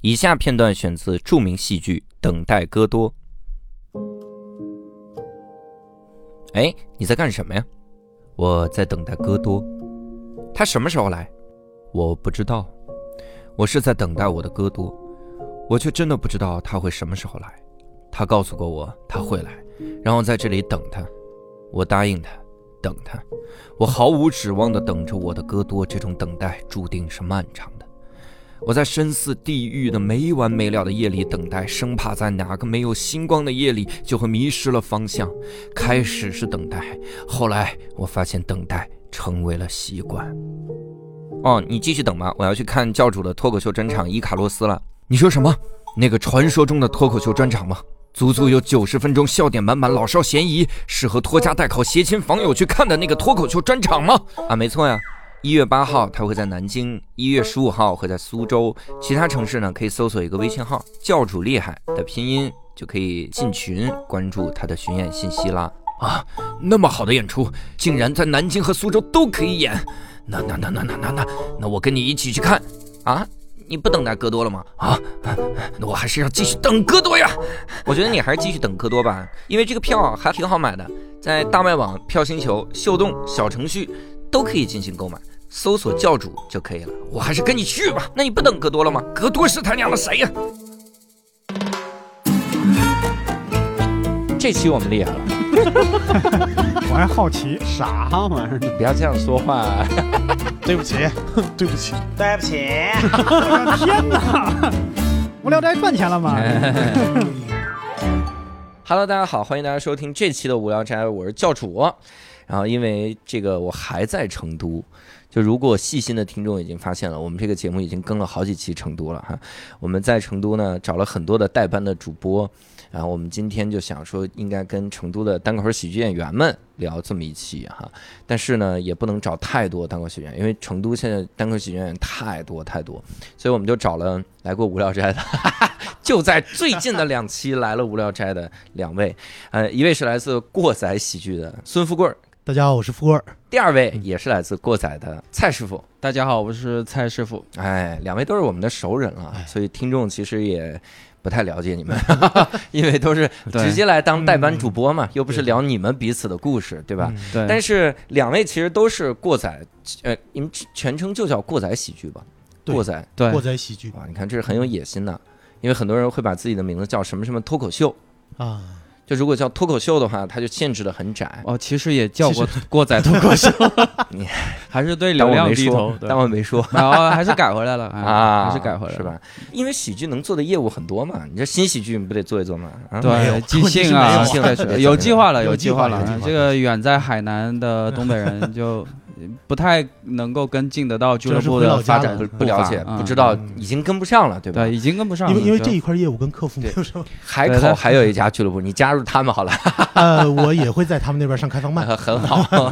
以下片段选自著名戏剧《等待戈多》。哎，你在干什么呀？我在等待戈多。他什么时候来？我不知道。我是在等待我的戈多，我却真的不知道他会什么时候来。他告诉过我他会来，然后在这里等他。我答应他，等他。我毫无指望的等着我的戈多，这种等待注定是漫长的。我在深似地狱的没完没了的夜里等待，生怕在哪个没有星光的夜里就会迷失了方向。开始是等待，后来我发现等待成为了习惯。哦，你继续等吧，我要去看教主的脱口秀专场《伊卡洛斯》了。你说什么？那个传说中的脱口秀专场吗？足足有九十分钟，笑点满满，老少咸宜，适合拖家带口、携亲访友去看的那个脱口秀专场吗？啊，没错呀。一月八号，他会在南京；一月十五号会在苏州。其他城市呢，可以搜索一个微信号“教主厉害”的拼音，就可以进群关注他的巡演信息啦。啊，那么好的演出，竟然在南京和苏州都可以演，那那那那那那那，那我跟你一起去看啊！你不等待戈多了吗？啊，那我还是要继续等戈多呀。我觉得你还是继续等戈多吧，因为这个票还挺好买的，在大麦网、票星球、秀动小程序。都可以进行购买，搜索教主就可以了。我还是跟你去吧。那你不等戈多了吗？戈多是他娘的谁呀？这期我们厉害了。我还好奇啥玩意儿？不要这样说话。对不起，对不起，对不起。天哪！无聊斋赚钱了吗？Hello，大家好，欢迎大家收听这期的无聊斋，我是教主。然后，因为这个我还在成都，就如果细心的听众已经发现了，我们这个节目已经更了好几期成都了哈。我们在成都呢找了很多的代班的主播，然后我们今天就想说，应该跟成都的单口喜剧演员们聊这么一期哈。但是呢，也不能找太多单口喜剧演员，因为成都现在单口喜剧演员太多太多，所以我们就找了来过无聊斋的，就在最近的两期来了无聊斋的两位，呃，一位是来自过载喜剧的孙富贵。大家好，我是富贵。第二位也是来自过载的蔡师傅。大家好，我是蔡师傅。哎，两位都是我们的熟人了，所以听众其实也不太了解你们，因为都是直接来当代班主播嘛，又不是聊你们彼此的故事，对吧？对。但是两位其实都是过载，呃，你们全称就叫过载喜剧吧？过载，对，过载喜剧。啊，你看这是很有野心的，因为很多人会把自己的名字叫什么什么脱口秀啊。就如果叫脱口秀的话，它就限制的很窄哦。其实也叫过过载脱口秀，你还是对流量低头。但我没说，然后 还是改回来了 啊，还是改回来是吧？因为喜剧能做的业务很多嘛，你这新喜剧你不得做一做嘛？对，即兴啊，有计划了，有计划了。这个远在海南的东北人就。不太能够跟进得到俱乐部的发展，不了解，不知道已经跟不上了，对吧？对，已经跟不上了。因为因为这一块业务跟客服没有什么。海口还有一家俱乐部，你加入他们好了。呃，我也会在他们那边上开放麦，很好。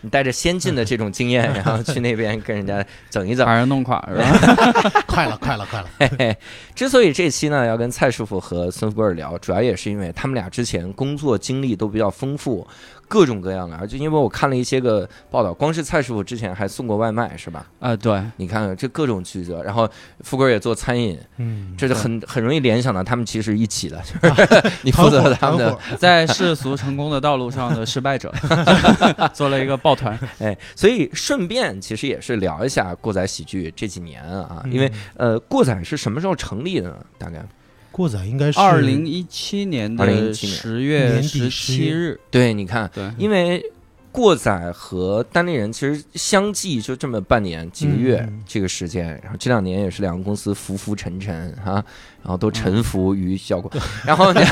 你带着先进的这种经验，然后去那边跟人家整一整，把人弄垮是吧？快了，快了，快了。之所以这期呢要跟蔡师傅和孙福贵聊，主要也是因为他们俩之前工作经历都比较丰富。各种各样的，而且因为我看了一些个报道，光是蔡师傅之前还送过外卖，是吧？啊，对，你看这各种曲折，然后富贵也做餐饮，嗯，这就很很容易联想到他们其实一起的，就 是你负责他们的 在世俗成功的道路上的失败者，做了一个抱团，哎，所以顺便其实也是聊一下过载喜剧这几年啊，因为呃，过载是什么时候成立的呢？大概？过载应该是二零一七年的十月十七日。对，你看，对，因为过载和单立人其实相继就这么半年几个月这个时间，然后这两年也是两个公司浮浮沉沉哈，然后都臣服于效果，然后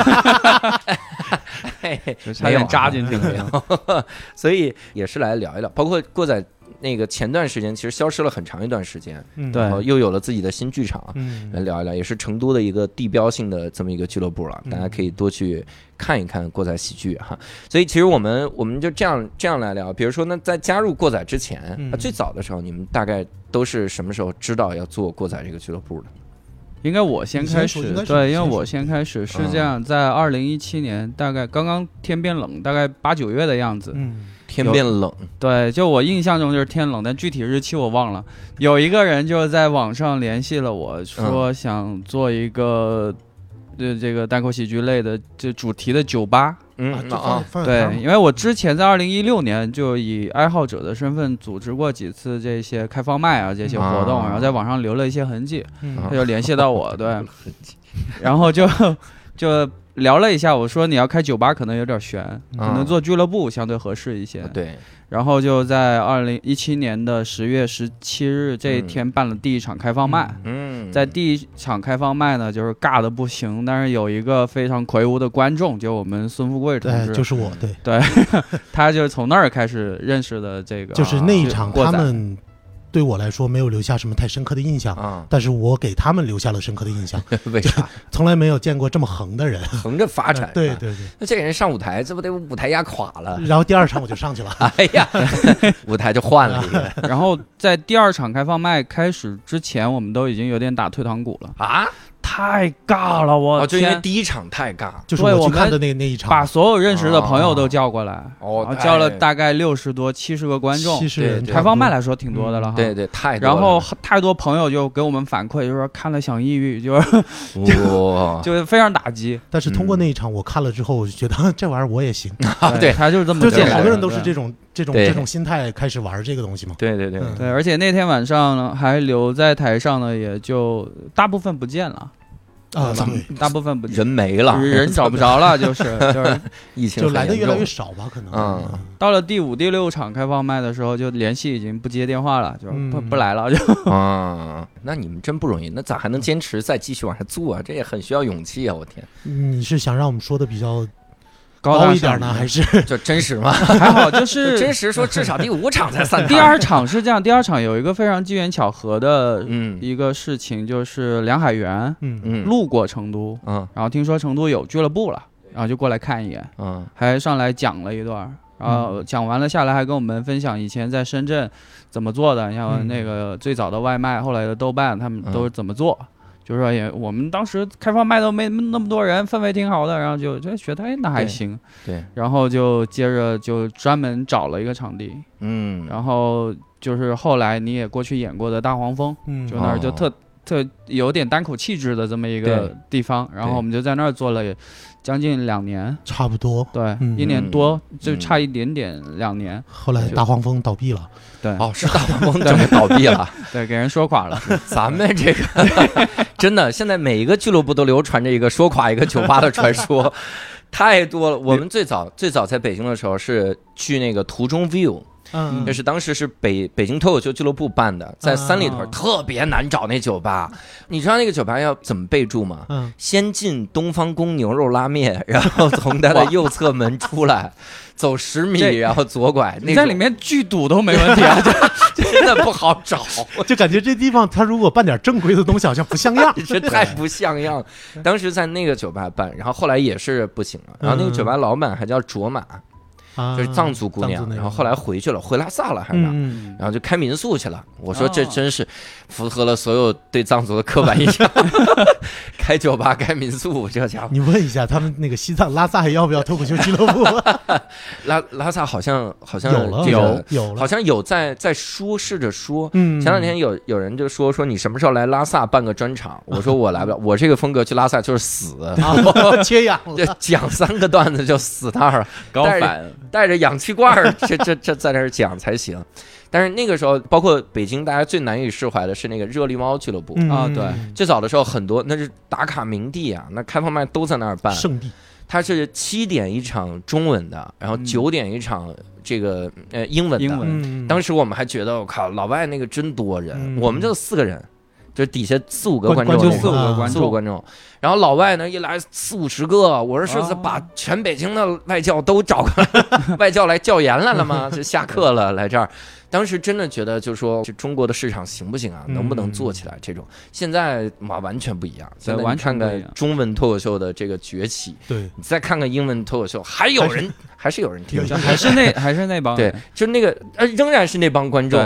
差点扎进去了，所以也是来聊一聊，包括过载。那个前段时间其实消失了很长一段时间，然后又有了自己的新剧场，嗯。来聊一聊，也是成都的一个地标性的这么一个俱乐部了，大家可以多去看一看过载喜剧哈。所以其实我们我们就这样这样来聊，比如说那在加入过载之前，最早的时候你们大概都是什么时候知道要做过载这个俱乐部的？应该我先开始，对，因为我先开始是这样，在二零一七年，大概刚刚天变冷，大概八九月的样子，嗯，天变冷，对，就我印象中就是天冷，但具体日期我忘了。有一个人就在网上联系了我说想做一个，呃，这个单口喜剧类的这主题的酒吧。嗯啊，对，因为我之前在二零一六年就以爱好者的身份组织过几次这些开放麦啊这些活动，然后在网上留了一些痕迹，他就联系到我，对，然后就就聊了一下，我说你要开酒吧可能有点悬，可能做俱乐部相对合适一些，对。然后就在二零一七年的十月十七日这一天办了第一场开放麦。嗯，在第一场开放麦呢，就是尬的不行，但是有一个非常魁梧的观众，就我们孙富贵同志，就是我，对对，他就是从那儿开始认识的这个，就是那一场他们。对我来说没有留下什么太深刻的印象啊，但是我给他们留下了深刻的印象。为啥？从来没有见过这么横的人，横着发展。对对对，那这个人上舞台，这不得舞台压垮了？然后第二场我就上去了，哎呀，舞台就换了。然后在第二场开放麦开始之前，我们都已经有点打退堂鼓了啊。太尬了，我就因为第一场太尬，就是我去看的那那一场，把所有认识的朋友都叫过来，哦，叫了大概六十多、七十个观众，七十人，开放麦来说挺多的了哈。对对，太然后太多朋友就给我们反馈，就说看了想抑郁，就是 哇，就是非常打击。但是通过那一场我看了之后，我就觉得这玩意儿我也行。对。他就是这么，就好多人都是这种这种这种心态开始玩这个东西嘛。对对对。对，而且那天晚上还留在台上的也就大部分不见了。啊，大部分不人没了，人找不着了，就是 就是 疫情就来的越来越少吧，可能。嗯，到了第五、第六场开放麦的时候，就联系已经不接电话了，就不不来了，就。啊，那你们真不容易，那咋还能坚持再继续往下做啊？这也很需要勇气啊！我天，你是想让我们说的比较？高一点呢，还是 就真实吗？还好，就 是真实。说至少第五场才散。第二场是这样，第二场有一个非常机缘巧合的一个事情，就是梁海源嗯嗯路过成都嗯，然后听说成都有俱乐部了，然后就过来看一眼嗯，还上来讲了一段，然后讲完了下来还跟我们分享以前在深圳怎么做的，像那个最早的外卖，后来的豆瓣，他们都是怎么做。就是说也，我们当时开放麦都没那么多人，氛围挺好的，然后就就觉得哎那还行，对，然后就接着就专门找了一个场地，嗯，然后就是后来你也过去演过的大黄蜂，嗯，就那儿就特特有点单口气质的这么一个地方，然后我们就在那儿做了将近两年，差不多，对，一年多就差一点点两年，后来大黄蜂倒闭了。对。哦，是大黄蜂准备倒闭了，对，给人说垮了。咱们这个真的，现在每一个俱乐部都流传着一个说垮一个酒吧的传说，太多了。我们最早最早在北京的时候是去那个途中 view，嗯，就是当时是北北京脱口秀俱乐部办的，在三里屯特别难找那酒吧。你知道那个酒吧要怎么备注吗？嗯，先进东方宫牛肉拉面，然后从它的右侧门出来。走十米，然后左拐。你在里面巨堵都没问题啊，真的不好找。就感觉这地方，他如果办点正规的东西，好像不像样。这太不像样。当时在那个酒吧办，然后后来也是不行了。然后那个酒吧老板还叫卓玛。就是藏族姑娘，然后后来回去了，回拉萨了还是哪？然后就开民宿去了。我说这真是符合了所有对藏族的刻板印象。开酒吧、开民宿，这家伙。你问一下他们那个西藏拉萨还要不要脱口秀俱乐部？拉拉萨好像好像有了，有有好像有在在说，试着说。嗯。前两天有有人就说说你什么时候来拉萨办个专场？我说我来不了，我这个风格去拉萨就是死，缺氧就讲三个段子就死那儿了，高反。带着氧气罐儿，这这这在那儿讲才行。但是那个时候，包括北京，大家最难以释怀的是那个热力猫俱乐部啊。对，最早的时候很多那是打卡名地啊，那开放麦都在那儿办圣地。它是七点一场中文的，然后九点一场这个呃英文的。当时我们还觉得我靠，老外那个真多人，我们就四个人。就底下四五个观众，四五个观众，四五观众。然后老外呢一来四五十个，我说是把全北京的外教都找过来，外教来教研来了吗？就下课了来这儿。当时真的觉得，就说这中国的市场行不行啊？能不能做起来？这种现在嘛完全不一样。现在看看中文脱口秀的这个崛起，对你再看看英文脱口秀，还有人还是有人听，还是那还是那帮对，就那个呃仍然是那帮观众。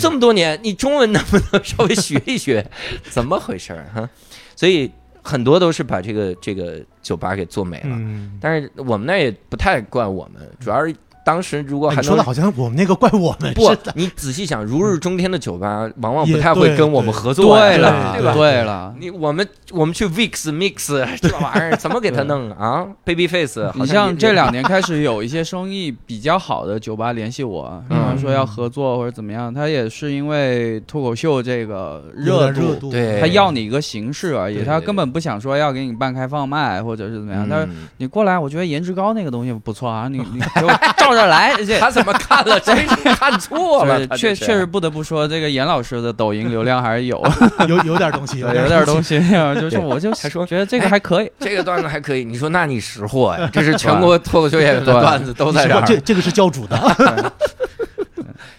这么多年，你中文能不能稍微学一学？怎么回事儿哈？所以很多都是把这个这个酒吧给做没了。但是我们那也不太怪我们，主要是。当时如果还说的好像我们那个怪我们不，你仔细想，如日中天的酒吧 往往不太会跟我们合作，对了，对吧？对了，你我们我们去 VIX Mix 这玩意儿怎么给他弄啊？Baby Face，你像这两年开始有一些生意比较好的酒吧联系我，说要合作或者怎么样，他也是因为脱口秀这个热度，对，他要你一个形式而已，他根本不想说要给你办开放麦或者是怎么样。他说你过来，我觉得颜值高那个东西不错啊，你你给我照。这来，他怎么看了？真是 看错了。确确实不得不说，这个严老师的抖音流量还是有，有有点东西，有点东西。就是我就还说觉得这个还可以，这个段子还可以。你说那你识货呀？这是全国脱口秀演员的段子都在这儿。这这个是教主的。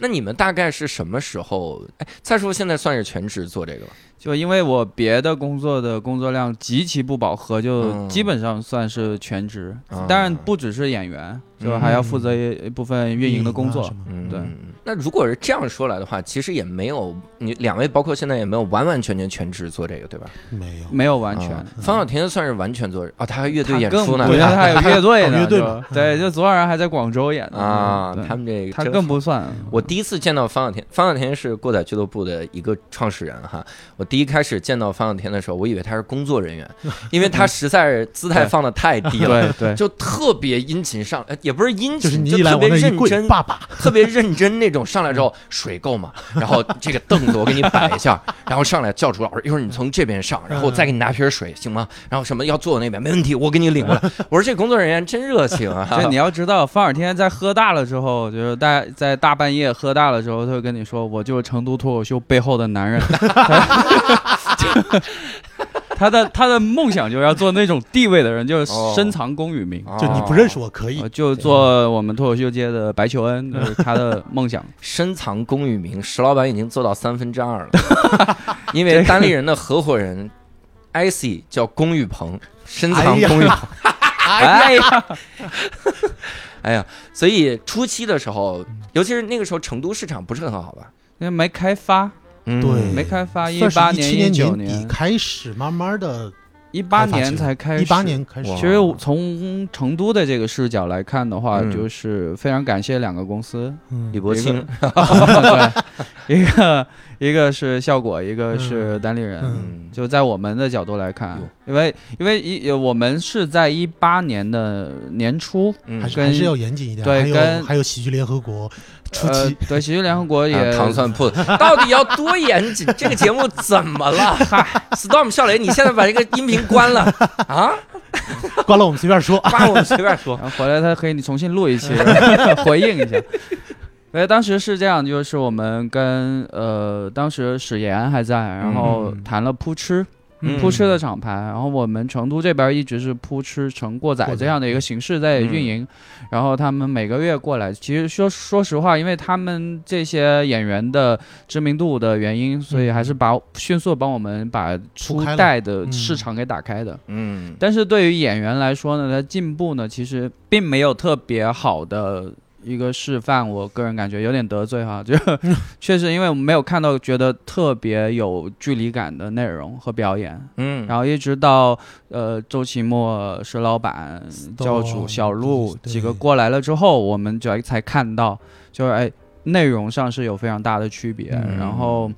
那你们大概是什么时候？哎，蔡叔现在算是全职做这个了。就因为我别的工作的工作量极其不饱和，就基本上算是全职。当然不只是演员。就还要负责一部分运营的工作，嗯，对。那如果是这样说来的话，其实也没有你两位，包括现在也没有完完全全全职做这个，对吧？没有，没有完全。方小田算是完全做啊，他还乐队演出呢，对，他还有乐队呢，乐队对，就昨晚还在广州演呢啊。他们这个他更不算。我第一次见到方小田，方小田是过载俱乐部的一个创始人哈。我第一开始见到方小田的时候，我以为他是工作人员，因为他实在是姿态放的太低了，对对，就特别殷勤上，也不是殷勤。就特别认真，爸爸特别认真那种。上来之后，水够吗？然后这个凳子我给你摆一下，然后上来叫主老师，一会儿你从这边上，然后我再给你拿瓶水，行吗？然后什么要坐那边，没问题，我给你领过来。我说这工作人员真热情啊！就你要知道，方尔天在喝大了之后，就是大在大半夜喝大了之后，他会跟你说：“我就是成都脱口秀背后的男人。”他的他的梦想就是要做那种地位的人，就是深藏功与名。就你不认识我可以，就做我们脱口秀界的白求恩，就是他的梦想。深藏功与名，石老板已经做到三分之二了。因为单立人的合伙人，IC 叫龚宇鹏，深藏功与。哎呀，哎呀，所以初期的时候，尤其是那个时候，成都市场不是很好吧？因为没开发。对，没开发，一八年、一九年。开始，慢慢的，一八年才开始，一八年开始。其实从成都的这个视角来看的话，就是非常感谢两个公司，李伯清，对，一个。一个是效果，一个是单立人。就在我们的角度来看，因为因为一我们是在一八年的年初，还是还是要严谨一点。对，跟还有喜剧联合国初期，对喜剧联合国也糖蒜铺子，到底要多严谨？这个节目怎么了？嗨，Storm 笑雷，你现在把这个音频关了 啊？关了，我们随便说，关我们随便说。回来他可以你重新录一期，回应一下。哎，当时是这样，就是我们跟呃，当时史岩还在，然后谈了扑哧，扑哧的厂牌，然后我们成都这边一直是扑哧成过载这样的一个形式在运营，然后他们每个月过来，其实说说实话，因为他们这些演员的知名度的原因，所以还是把迅速帮我们把初代的市场给打开的。嗯，但是对于演员来说呢，他进步呢，其实并没有特别好的。一个示范，我个人感觉有点得罪哈，就 确实因为我们没有看到觉得特别有距离感的内容和表演，嗯，然后一直到呃周奇墨、石老板、教主、小鹿几个过来了之后，我们就才看到，就是哎内容上是有非常大的区别，然后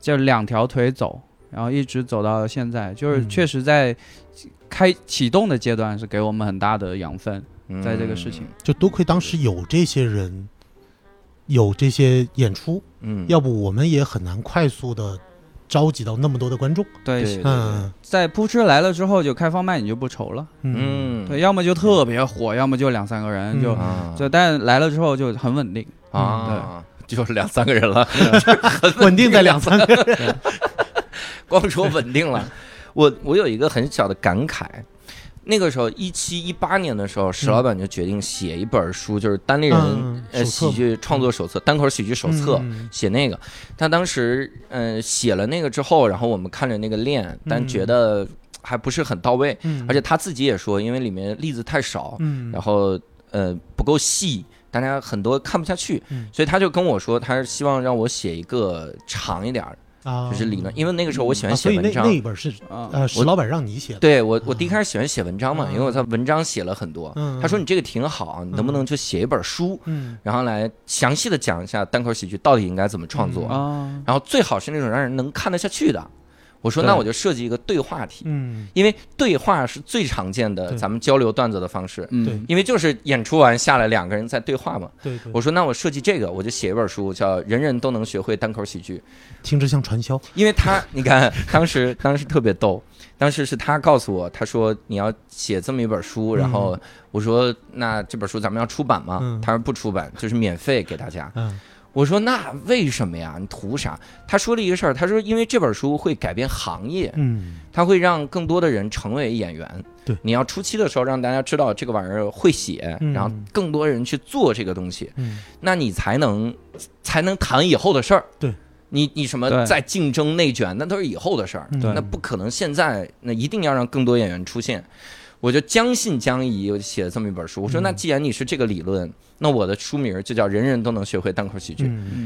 就两条腿走，然后一直走到现在，就是确实在开启动的阶段是给我们很大的养分。在这个事情，就多亏当时有这些人，有这些演出，嗯，要不我们也很难快速的召集到那么多的观众。对，嗯，在扑哧来了之后，就开放麦你就不愁了，嗯，对，要么就特别火，要么就两三个人，就就但来了之后就很稳定。啊，对，就是两三个人了，稳定在两三个人，光说稳定了，我我有一个很小的感慨。那个时候，一七一八年的时候，石老板就决定写一本书，就是单立人呃喜剧创作手册、单口喜剧手册，写那个。他当时嗯写了那个之后，然后我们看着那个练，但觉得还不是很到位，而且他自己也说，因为里面例子太少，然后呃不够细，大家很多看不下去，所以他就跟我说，他是希望让我写一个长一点就是理论。因为那个时候我喜欢写文章，那那一本是呃石老板让你写的。对我，我第一开始喜欢写文章嘛，因为我在文章写了很多。他说你这个挺好，你能不能就写一本书，然后来详细的讲一下单口喜剧到底应该怎么创作，然后最好是那种让人能看得下去的。我说那我就设计一个对话题，嗯，因为对话是最常见的咱们交流段子的方式，嗯，因为就是演出完下来两个人在对话嘛，对，我说那我设计这个，我就写一本书叫《人人都能学会单口喜剧》，听着像传销，因为他你看当时当时特别逗，当时是他告诉我，他说你要写这么一本书，然后我说那这本书咱们要出版吗？他说不出版，就是免费给大家。我说那为什么呀？你图啥？他说了一个事儿，他说因为这本书会改变行业，嗯，他会让更多的人成为演员。对，你要初期的时候让大家知道这个玩意儿会写，然后更多人去做这个东西，嗯，那你才能才能谈以后的事儿。对，你你什么在竞争内卷，那都是以后的事儿，那不可能现在，那一定要让更多演员出现。我就将信将疑，我就写了这么一本书。我说那既然你是这个理论。那我的书名就叫人人都能学会单口喜剧，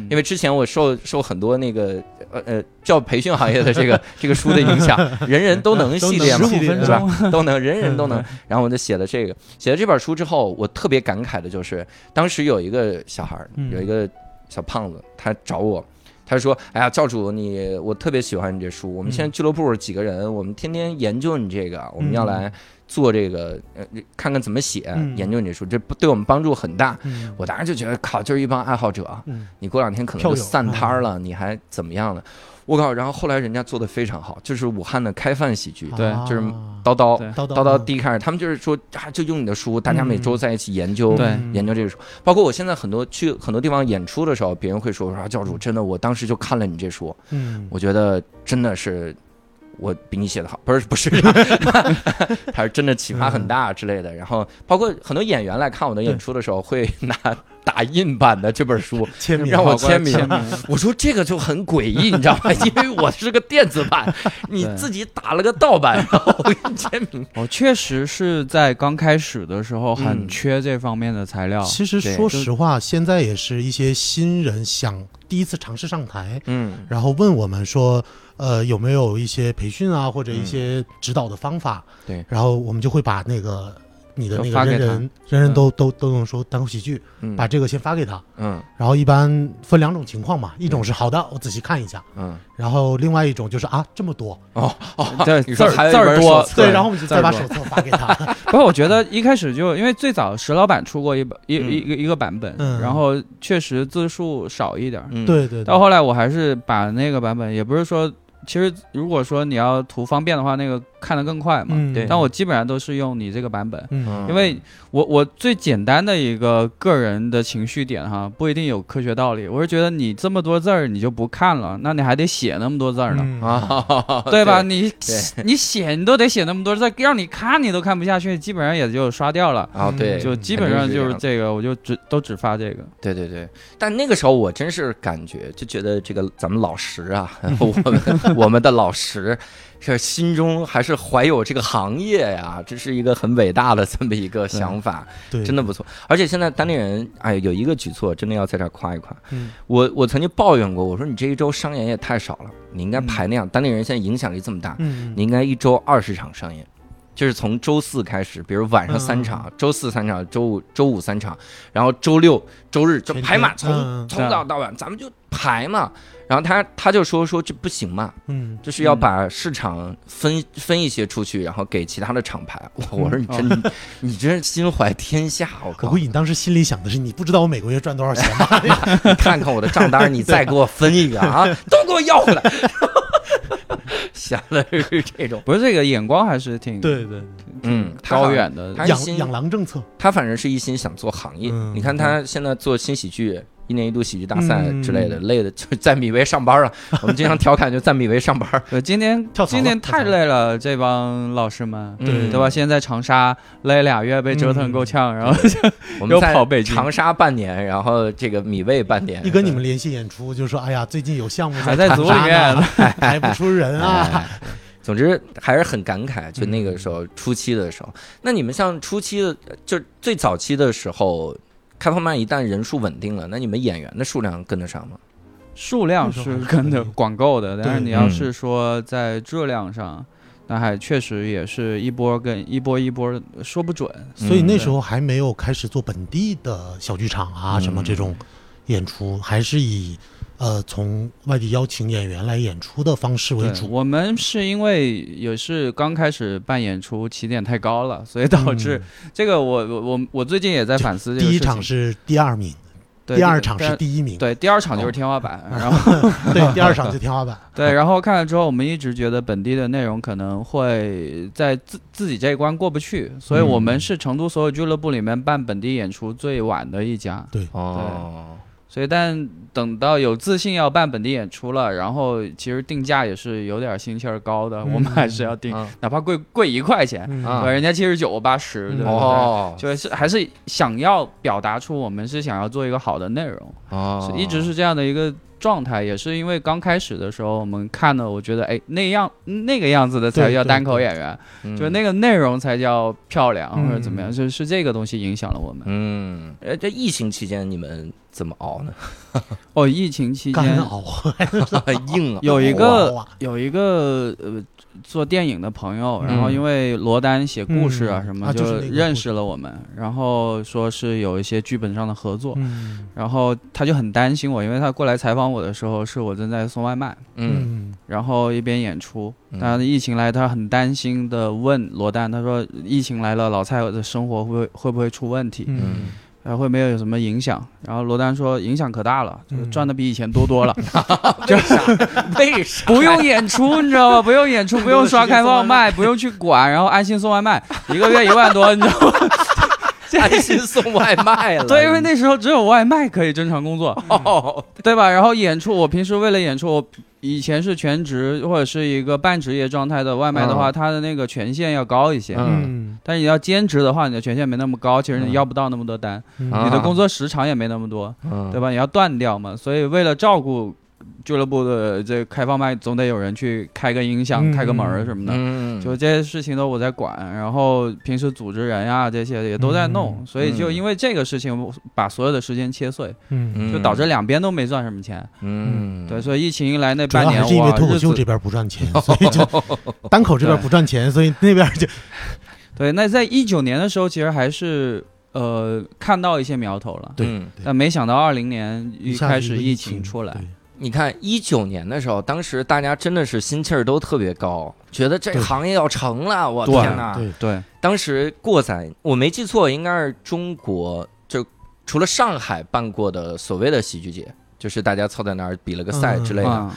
因为之前我受受很多那个呃呃教培训行业的这个 这个书的影响，人人都能系列嘛，对吧？都能，人人都能。然后我就写了这个，写了这本书之后，我特别感慨的就是，当时有一个小孩，有一个小胖子，他找我，他说：“哎呀，教主，你我特别喜欢你这书，我们现在俱乐部几个人，我们天天研究你这个，我们要来。”做这个，呃，看看怎么写，研究你这书，这对我们帮助很大。我当时就觉得，靠，就是一帮爱好者。你过两天可能就散摊了，你还怎么样了？我靠！然后后来人家做的非常好，就是武汉的开饭喜剧，对，就是叨叨叨叨第一开始，他们就是说啊，就用你的书，大家每周在一起研究，研究这个书。包括我现在很多去很多地方演出的时候，别人会说说教主，真的，我当时就看了你这书，嗯，我觉得真的是。我比你写的好，不是不是，他是真的启发很大之类的。然后包括很多演员来看我的演出的时候，会拿打印版的这本书 签名让我签名。我说这个就很诡异，你知道吗？因为我是个电子版，你自己打了个盗版，然后我给你签名。我确实是在刚开始的时候很缺这方面的材料。其实说实话，现在也是一些新人想第一次尝试上台，嗯，然后问我们说。呃，有没有一些培训啊，或者一些指导的方法？对，然后我们就会把那个你的那个人人人人都都都能说单口喜剧，把这个先发给他。嗯，然后一般分两种情况嘛，一种是好的，我仔细看一下。嗯，然后另外一种就是啊，这么多哦哦，对，字字儿多，对，然后我们就再把手册发给他。不是，我觉得一开始就因为最早石老板出过一本一一个一个版本，然后确实字数少一点。对对。到后来我还是把那个版本，也不是说。其实，如果说你要图方便的话，那个看得更快嘛。对。但我基本上都是用你这个版本，因为我我最简单的一个个人的情绪点哈，不一定有科学道理。我是觉得你这么多字儿你就不看了，那你还得写那么多字儿呢啊，对吧？你你写你都得写那么多字，让你看你都看不下去，基本上也就刷掉了啊。对，就基本上就是这个，我就只都只发这个。对对对。但那个时候我真是感觉就觉得这个咱们老石啊，我们。我们的老石，这心中还是怀有这个行业呀，这是一个很伟大的这么一个想法，对，真的不错。而且现在当地人，哎，有一个举措，真的要在这夸一夸。嗯我我曾经抱怨过，我说你这一周商演也太少了，你应该排那样。当地人现在影响力这么大，你应该一周二十场商演。就是从周四开始，比如晚上三场，周四三场，周五周五三场，然后周六周日就排满，从从早到晚，咱们就排嘛。然后他他就说说这不行嘛，嗯，就是要把市场分分一些出去，然后给其他的厂牌。我说你真你真心怀天下，我靠！我估计你当时心里想的是，你不知道我每个月赚多少钱吗？你看看我的账单，你再给我分一个啊，都给我要回来。想的是这种，不是这个眼光还是挺对对，嗯，高远的养养狼政策。他反正是一心想做行业。你看他现在做新喜剧。一年一度喜剧大赛之类的，累的 就在米薇上班了。我们经常调侃，就在米薇上班。对，今天今天太累了，这帮老师们，对对吧？现在长沙累俩月，被折腾够呛，然后 我们跑北京，长沙半年，然后这个米薇半年。一跟你们联系演出，就说：“哎呀，最近有项目还在组里面，排不出人啊。”总之还是很感慨，就那个时候初期的时候。那你们像初期的，就最早期的时候。开放麦一旦人数稳定了，那你们演员的数量跟得上吗？数量是跟着管够的，但是你要是说在质量上，那还确实也是一波跟一波一波说不准。所以那时候还没有开始做本地的小剧场啊什么这种演出，还是以呃从外地邀请演员来演出的方式为主。我们是因为也是刚开始办演出，起点太高了，所以导致这个我我我我最近也在反思。第一场是第二名。第二场是第一名，对，第二场就是天花板，然后对，第二场就天花板，对，然后看了之后，我们一直觉得本地的内容可能会在自自己这一关过不去，所以我们是成都所有俱乐部里面办本地演出最晚的一家，对，哦。所以，但等到有自信要办本地演出了，然后其实定价也是有点心气儿高的，我们还是要定，哪怕贵贵一块钱，嗯，人家七十九八十，对不对？就是还是想要表达出我们是想要做一个好的内容，哦，一直是这样的一个。状态也是因为刚开始的时候，我们看的，我觉得哎，那样那个样子的才叫单口演员，就那个内容才叫漂亮或者怎么样，就是这个东西影响了我们。嗯，哎，这疫情期间你们怎么熬呢？哦，疫情期间熬，硬。有一个有一个呃。做电影的朋友，然后因为罗丹写故事啊什么，就认识了我们，然后说是有一些剧本上的合作，然后他就很担心我，因为他过来采访我的时候是我正在送外卖，嗯，然后一边演出，但疫情来，他很担心的问罗丹，他说疫情来了，老蔡的生活会会不会出问题？嗯。然后会没有有什么影响？然后罗丹说影响可大了，就是赚的比以前多多了。为啥？为啥？不用演出，你知道吗？不用演出，不用刷开放麦，不用去管，然后安心送外卖，一个月一万多，你知道吗？安心送外卖了。对，因为那时候只有外卖可以正常工作，对吧？然后演出，我平时为了演出，我。以前是全职或者是一个半职业状态的外卖的话，它的那个权限要高一些。嗯，但是你要兼职的话，你的权限没那么高，其实你要不到那么多单，你的工作时长也没那么多，对吧？你要断掉嘛，所以为了照顾。俱乐部的这开放麦总得有人去开个音响、开个门儿什么的，就这些事情都我在管。然后平时组织人呀这些也都在弄，所以就因为这个事情把所有的时间切碎，就导致两边都没赚什么钱。嗯，对，所以疫情一来那半年，是因为脱口秀这边不赚钱，所以就单口这边不赚钱，所以那边就对。那在一九年的时候，其实还是呃看到一些苗头了，对，但没想到二零年一开始疫情出来。你看一九年的时候，当时大家真的是心气儿都特别高，觉得这行业要成了。我天哪！对对，当时过载，我没记错，应该是中国就除了上海办过的所谓的喜剧节，就是大家凑在那儿比了个赛之类的。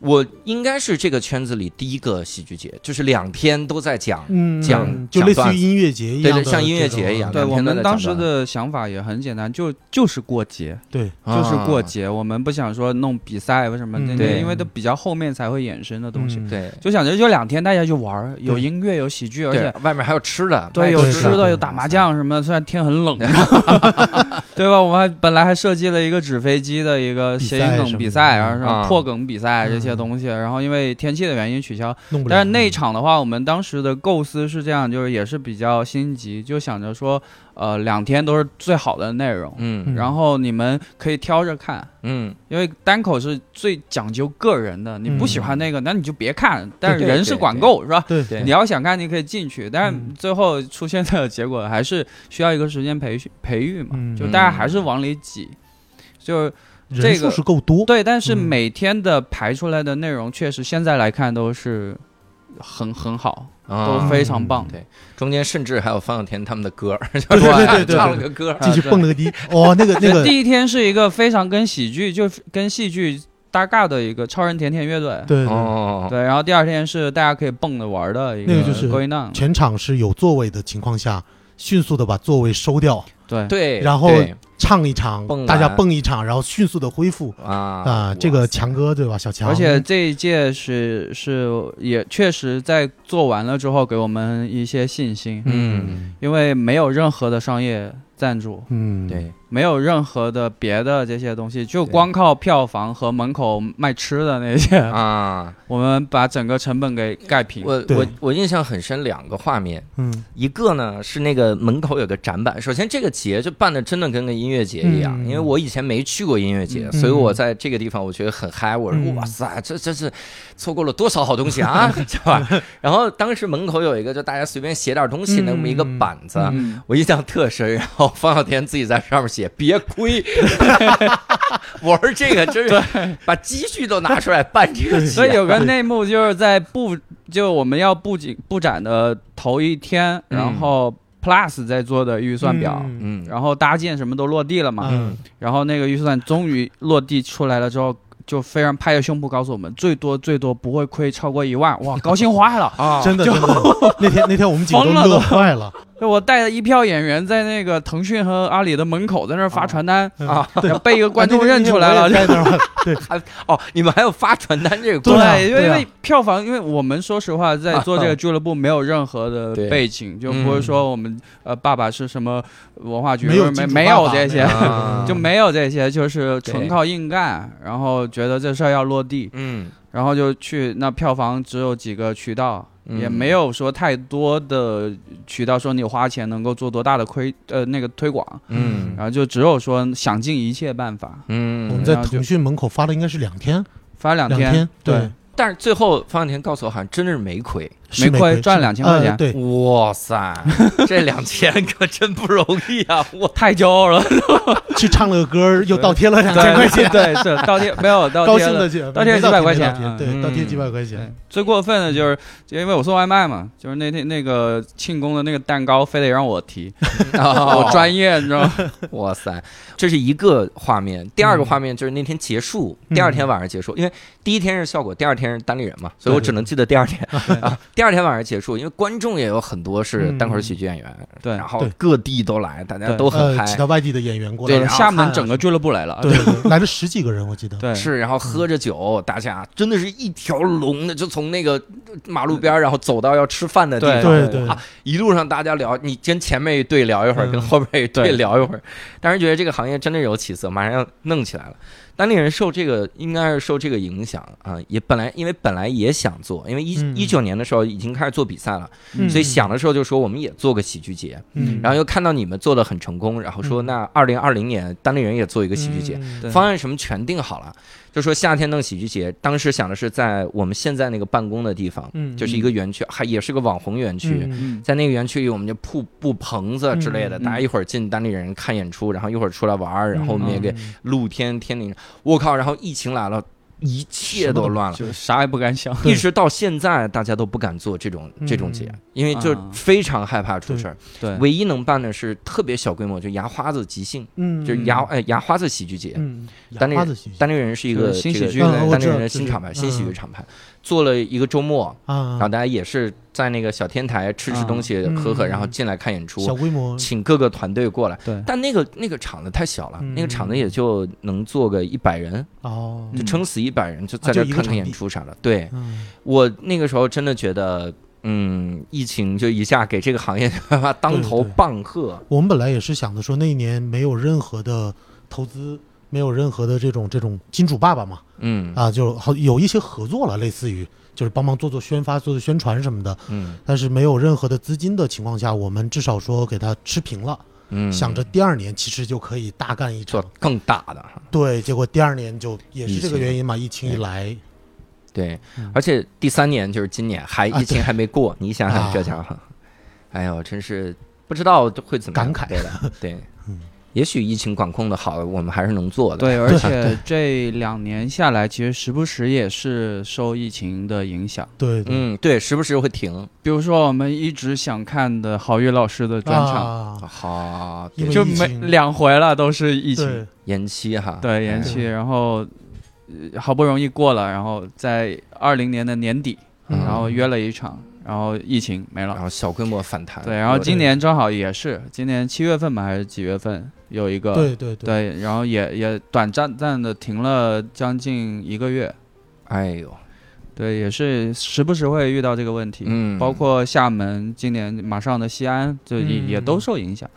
我应该是这个圈子里第一个喜剧节，就是两天都在讲讲，就类似于音乐节一样，对，像音乐节一样。对我们当时的想法也很简单，就就是过节，对，就是过节。我们不想说弄比赛为什么，对，因为都比较后面才会衍生的东西。对，就想着就两天大家就玩，有音乐有喜剧，而且外面还有吃的，对，有吃的有打麻将什么的。虽然天很冷，对吧？我们还本来还设计了一个纸飞机的一个谐音梗比赛，然后破梗比赛这些。些东西，然后因为天气的原因取消。但是那一场的话，我们当时的构思是这样，就是也是比较心急，就想着说，呃，两天都是最好的内容，嗯，然后你们可以挑着看，嗯，因为单口是最讲究个人的，你不喜欢那个，那你就别看。但是人是管够，是吧？对对。你要想看，你可以进去，但是最后出现的结果还是需要一个时间培训培育嘛，就大家还是往里挤，就。人数是够多，对，但是每天的排出来的内容确实现在来看都是很很好，都非常棒。对，中间甚至还有方小天他们的歌，对对对，唱了个歌，继续蹦了个迪。哦，那个那个，第一天是一个非常跟喜剧就跟戏剧搭嘎的一个超人甜甜乐队，对对。对。然后第二天是大家可以蹦着玩的一个，那个就是全场是有座位的情况下，迅速的把座位收掉，对。对，然后。唱一场，大家蹦一场，然后迅速的恢复。啊啊！这个强哥对吧？小强，而且这一届是是也确实在做完了之后给我们一些信心，嗯，因为没有任何的商业赞助，嗯，对，没有任何的别的这些东西，就光靠票房和门口卖吃的那些啊，我们把整个成本给盖平。我我我印象很深，两个画面，嗯，一个呢是那个门口有个展板。首先这个节就办的真的跟个音乐节一样，因为我以前没去过音乐节，所以我在这个地方我觉得很嗨。我说哇塞，这这是错过了多少好东西啊，是吧？然后当时门口有一个就大家随便写点东西那么一个板子，我印象特深。然后方小天自己在上面写。也别亏，玩这个真是把积蓄都拿出来办这个。所以有个内幕就是在布，就我们要布景布展的头一天，然后 Plus 在做的预算表，嗯，然后搭建什么都落地了嘛，嗯，然后那个预算终于落地出来了之后。就非常拍着胸脯告诉我们，最多最多不会亏超过一万，哇，高兴坏了啊！真的，真的，那天那天我们几个都乐坏了。就我带了一票演员在那个腾讯和阿里的门口在那发传单啊，被一个观众认出来了，对，还哦，你们还有发传单这个？对，因为因为票房，因为我们说实话在做这个 俱乐部没有任何的背景，就不是说我们呃爸爸是什么文化局没有没没有这些，就没有这些，就是纯靠硬干，然后。觉得这事儿要落地，嗯，然后就去那票房只有几个渠道，也没有说太多的渠道说你花钱能够做多大的亏，呃，那个推广，嗯，然后就只有说想尽一切办法，嗯，我们在腾讯门口发的应该是两天，发两天，对。但是最后方向田告诉我，好像真的是没亏，没亏，赚两千块钱。对，哇塞，这两千可真不容易啊！我太骄傲了，去唱了个歌，又倒贴了两千块钱。对，是倒贴，没有倒贴了，倒贴几百块钱。对，倒贴几百块钱。最过分的就是，因为我送外卖嘛，就是那天那个庆功的那个蛋糕，非得让我提，我专业，你知道吗？哇塞，这是一个画面。第二个画面就是那天结束，第二天晚上结束，因为第一天是效果，第二天。是单立人嘛，所以我只能记得第二天啊，第二天晚上结束，因为观众也有很多是单口喜剧演员，对，然后各地都来，大家都很嗨，其他外地的演员过来，对，厦门整个俱乐部来了，对，来了十几个人，我记得，对，是，然后喝着酒，大家真的是一条龙的，就从那个马路边，然后走到要吃饭的地方，对。对，一路上大家聊，你跟前面一队聊一会儿，跟后边一队聊一会儿，当时觉得这个行业真的有起色，马上要弄起来了。单立人受这个应该是受这个影响啊，也本来因为本来也想做，因为一一九年的时候已经开始做比赛了，所以想的时候就说我们也做个喜剧节，然后又看到你们做的很成功，然后说那二零二零年单立人也做一个喜剧节，方案什么全定好了。就说夏天弄喜剧节，当时想的是在我们现在那个办公的地方，就是一个园区，还也是个网红园区，在那个园区里，我们就铺布棚子之类的，大家一会儿进当地人看演出，然后一会儿出来玩然后我们也给露天天顶。我靠，然后疫情来了。一切都乱了，就啥也不敢想。一直到现在，大家都不敢做这种这种节，因为就非常害怕出事儿。对，唯一能办的是特别小规模，就牙花子即兴，嗯，就是牙哎牙花子喜剧节。嗯，单立单立人是一个新喜剧，单立人的新厂牌，新喜剧厂牌。做了一个周末，然后大家也是在那个小天台吃吃东西、喝喝，然后进来看演出。小规模，请各个团队过来。对，但那个那个场子太小了，那个场子也就能坐个一百人，哦，就撑死一百人，就在这看看演出啥的。对，我那个时候真的觉得，嗯，疫情就一下给这个行业 当头棒喝。我们本来也是想着说，那一年没有任何的投资。没有任何的这种这种金主爸爸嘛，嗯。啊，就好有一些合作了，类似于就是帮忙做做宣发、做做宣传什么的，嗯，但是没有任何的资金的情况下，我们至少说给他吃平了，嗯，想着第二年其实就可以大干一场。更大的，对，结果第二年就也是这个原因嘛，疫情。一来，对，而且第三年就是今年还疫情还没过，你想想这家伙，哎呦，真是不知道会怎么感慨。的，对，嗯。也许疫情管控的好，我们还是能做的。对，而且 这两年下来，其实时不时也是受疫情的影响。对，嗯，对，时不时会停。比如说，我们一直想看的郝宇老师的专场，好，就没两回了，都是疫情延期哈。对，延期，然后好不容易过了，然后在二零年的年底，然后约了一场。然后疫情没了，然后小规模反弹。对，然后今年正好也是，今年七月份吧，还是几月份有一个？对对对。然后也也短暂暂的停了将近一个月。哎呦，对，也是时不时会遇到这个问题，嗯，包括厦门今年马上的西安，就也也都受影响。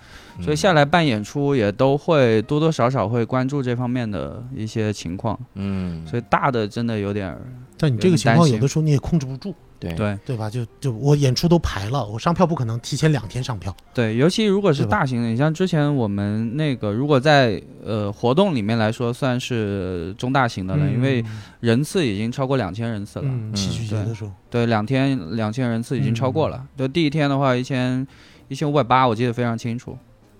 所以下来办演出也都会多多少少会关注这方面的一些情况，嗯，所以大的真的有点，但你这个情况有的时候你也控制不住，对。对。对吧？就就我演出都排了，我上票不可能提前两天上票，对，尤其如果是大型的，你像之前我们那个，如果在呃活动里面来说算是中大型的了，因为人次已经超过两千人次了，戏剧节的时候，对，两天两千人次已经超过了，就第一天的话一千一千五百八，我记得非常清楚。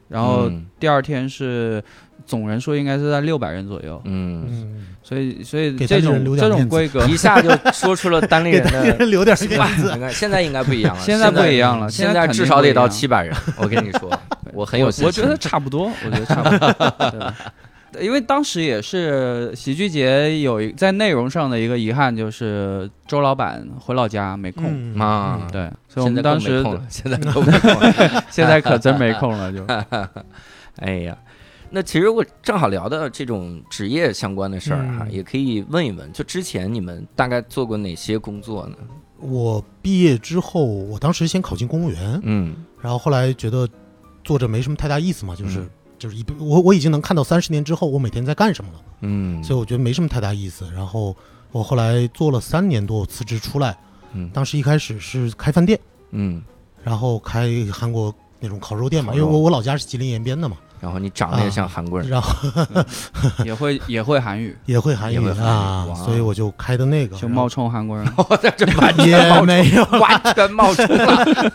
然后第二天是总人数应该是在六百人左右，嗯，所以所以这种这种规格 一下就说出了单立人的 留点面子。现在应该不一样了，现在不一样了，现在至少得到七百人。我跟你说，我很有信心，我觉得差不多，我觉得差不多。因为当时也是喜剧节有一在内容上的一个遗憾，就是周老板回老家没空啊。对，所以我们当时现在都没 空，现在可真没空了。就，哎呀，那其实我正好聊到这种职业相关的事儿哈，也可以问一问，就之前你们大概做过哪些工作呢？我毕业之后，我当时先考进公务员，嗯，然后后来觉得做着没什么太大意思嘛，就是。就是一我我已经能看到三十年之后我每天在干什么了，嗯，所以我觉得没什么太大意思。然后我后来做了三年多，我辞职出来，嗯，当时一开始是开饭店，嗯，然后开韩国那种烤肉店嘛，因为我我老家是吉林延边的嘛，然后你长得也像韩国人，然后也会 也会韩语，也会韩语啊，所以我就开的那个，就冒充韩国人，我在这完全没有，完全冒充了。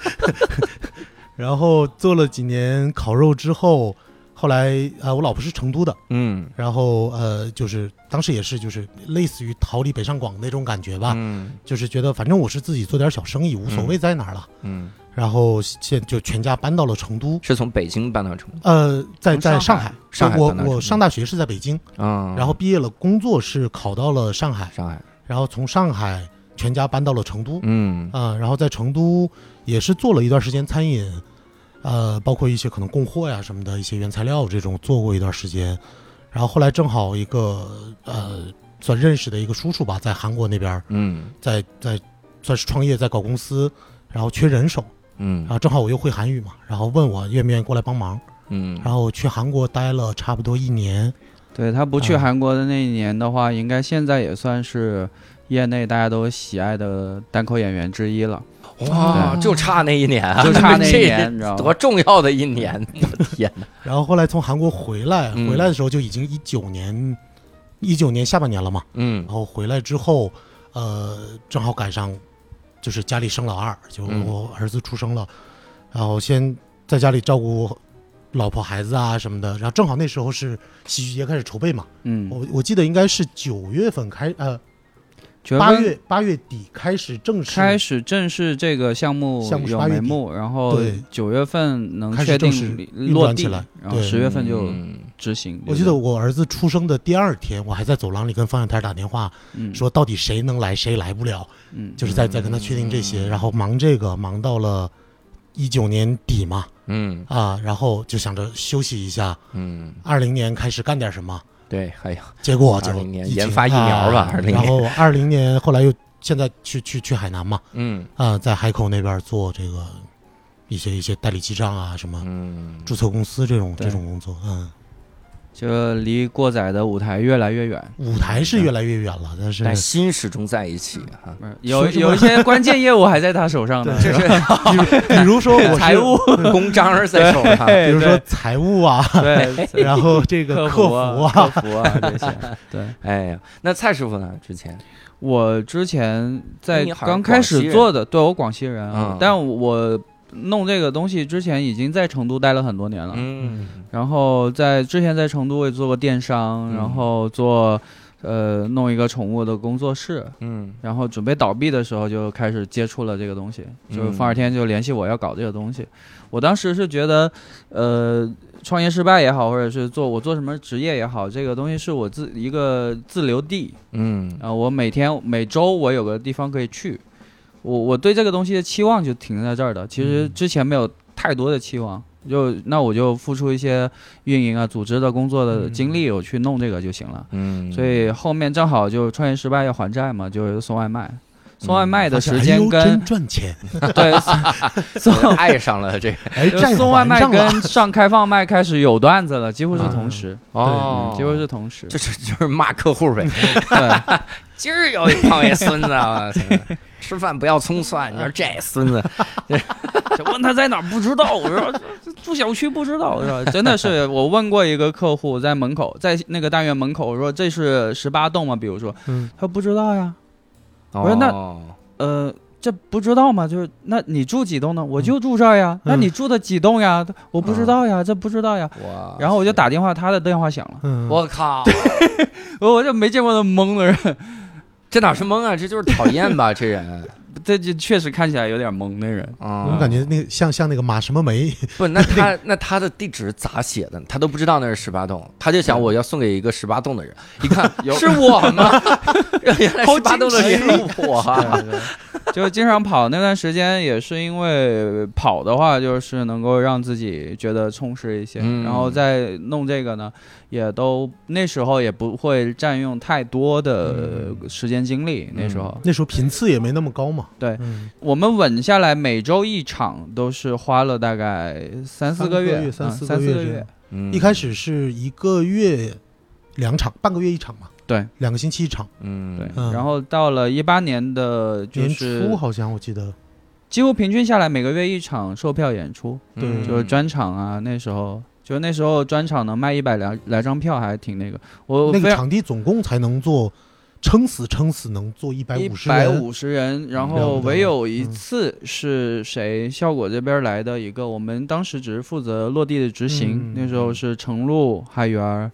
然后做了几年烤肉之后。后来啊，我老婆是成都的，嗯，然后呃，就是当时也是就是类似于逃离北上广那种感觉吧，嗯，就是觉得反正我是自己做点小生意，无所谓在哪儿了，嗯，然后现就全家搬到了成都，是从北京搬到成都，呃，在在上海，上海，我我上大学是在北京，啊，然后毕业了工作是考到了上海，上海，然后从上海全家搬到了成都，嗯，啊，然后在成都也是做了一段时间餐饮。呃，包括一些可能供货呀什么的一些原材料这种做过一段时间，然后后来正好一个呃算认识的一个叔叔吧，在韩国那边，嗯，在在算是创业在搞公司，然后缺人手，嗯，然后正好我又会韩语嘛，然后问我愿不愿意过来帮忙，嗯，然后去韩国待了差不多一年，对他不去韩国的那一年的话，应该现在也算是业内大家都喜爱的单口演员之一了。哇，就差那一年啊，就差那一年，你知道多重要的一年！天哪！然后后来从韩国回来，回来的时候就已经一九年，一九年下半年了嘛。嗯。然后回来之后，呃，正好赶上，就是家里生老二，就我儿子出生了，然后先在家里照顾老婆孩子啊什么的。然后正好那时候是喜剧节开始筹备嘛。嗯。我我记得应该是九月份开，呃。八月八月底开始正式开始正式这个项目有眉目，然后九月份能确定落地，然后十月份就执行。我记得我儿子出生的第二天，我还在走廊里跟方小天打电话，说到底谁能来，谁来不了，就是在在跟他确定这些，然后忙这个忙到了一九年底嘛，嗯啊，然后就想着休息一下，嗯，二零年开始干点什么。对，还有，结果二零年研发疫苗吧，然后二零年后来又现在去去去海南嘛，嗯。啊，在海口那边做这个一些一些代理记账啊什么，嗯，注册公司这种这种工作，嗯。就离过载的舞台越来越远，舞台是越来越远了，但是心始终在一起哈。有有一些关键业务还在他手上呢，就是 比如说财务。公章在手上，比如说财务啊，对，然后这个客服啊，客服啊。这些。对，哎呀，那蔡师傅呢？之前？我之前在刚开始做的，对我广西人啊，但我。弄这个东西之前已经在成都待了很多年了，嗯，然后在之前在成都也做过电商，然后做，呃，弄一个宠物的工作室，嗯，然后准备倒闭的时候就开始接触了这个东西，就是方二天就联系我要搞这个东西，我当时是觉得，呃，创业失败也好，或者是做我做什么职业也好，这个东西是我自一个自留地，嗯，啊，我每天每周我有个地方可以去。我我对这个东西的期望就停在这儿的，其实之前没有太多的期望，就那我就付出一些运营啊、组织的工作的精力，我去弄这个就行了。嗯，所以后面正好就创业失败要还债嘛，就送外卖。送外卖的时间跟赚钱，对，送 爱上了这个，送外卖跟 上开放麦开始有段子了，几乎是同时。哦，几乎是同时，就是就是骂客户呗。对，今儿有一胖爷孙子，吃饭不要葱蒜，你说这孙子，问他在哪儿不知道，我说住小区不知道是吧？真的是，我问过一个客户在门口，在那个单元门口，我说这是十八栋吗？比如说，他不知道呀。我说那，呃，这不知道吗？就是那你住几栋呢？我就住这儿呀。那你住的几栋呀？我不知道呀，这不知道呀。然后我就打电话，他的电话响了。我靠！我就没见过那么懵的人。这哪是懵啊？这就是讨厌吧？这人。这就确实看起来有点懵的人啊！我感觉那像像那个马什么梅，不，那 他那他的地址咋写的？他都不知道那是十八栋，他就想我要送给一个十八栋的人，一 看是我吗？原来十八栋的是我。就经常跑那段时间，也是因为跑的话，就是能够让自己觉得充实一些。然后再弄这个呢，也都那时候也不会占用太多的时间精力。那时候那时候频次也没那么高嘛。对，我们稳下来每周一场，都是花了大概三四个月，三四个月。一开始是一个月两场，半个月一场嘛。对，两个星期一场，嗯，对，然后到了一八年的年初，好像我记得，几乎平均下来每个月一场售票演出，对，就是专场啊。那时候，就那时候专场能卖一百来来张票，还挺那个。我那个场地总共才能坐，撑死撑死能坐一百五十人，一百五十人。然后唯有一次是谁效果这边来的一个，我们当时只是负责落地的执行。那时候是程璐、海源。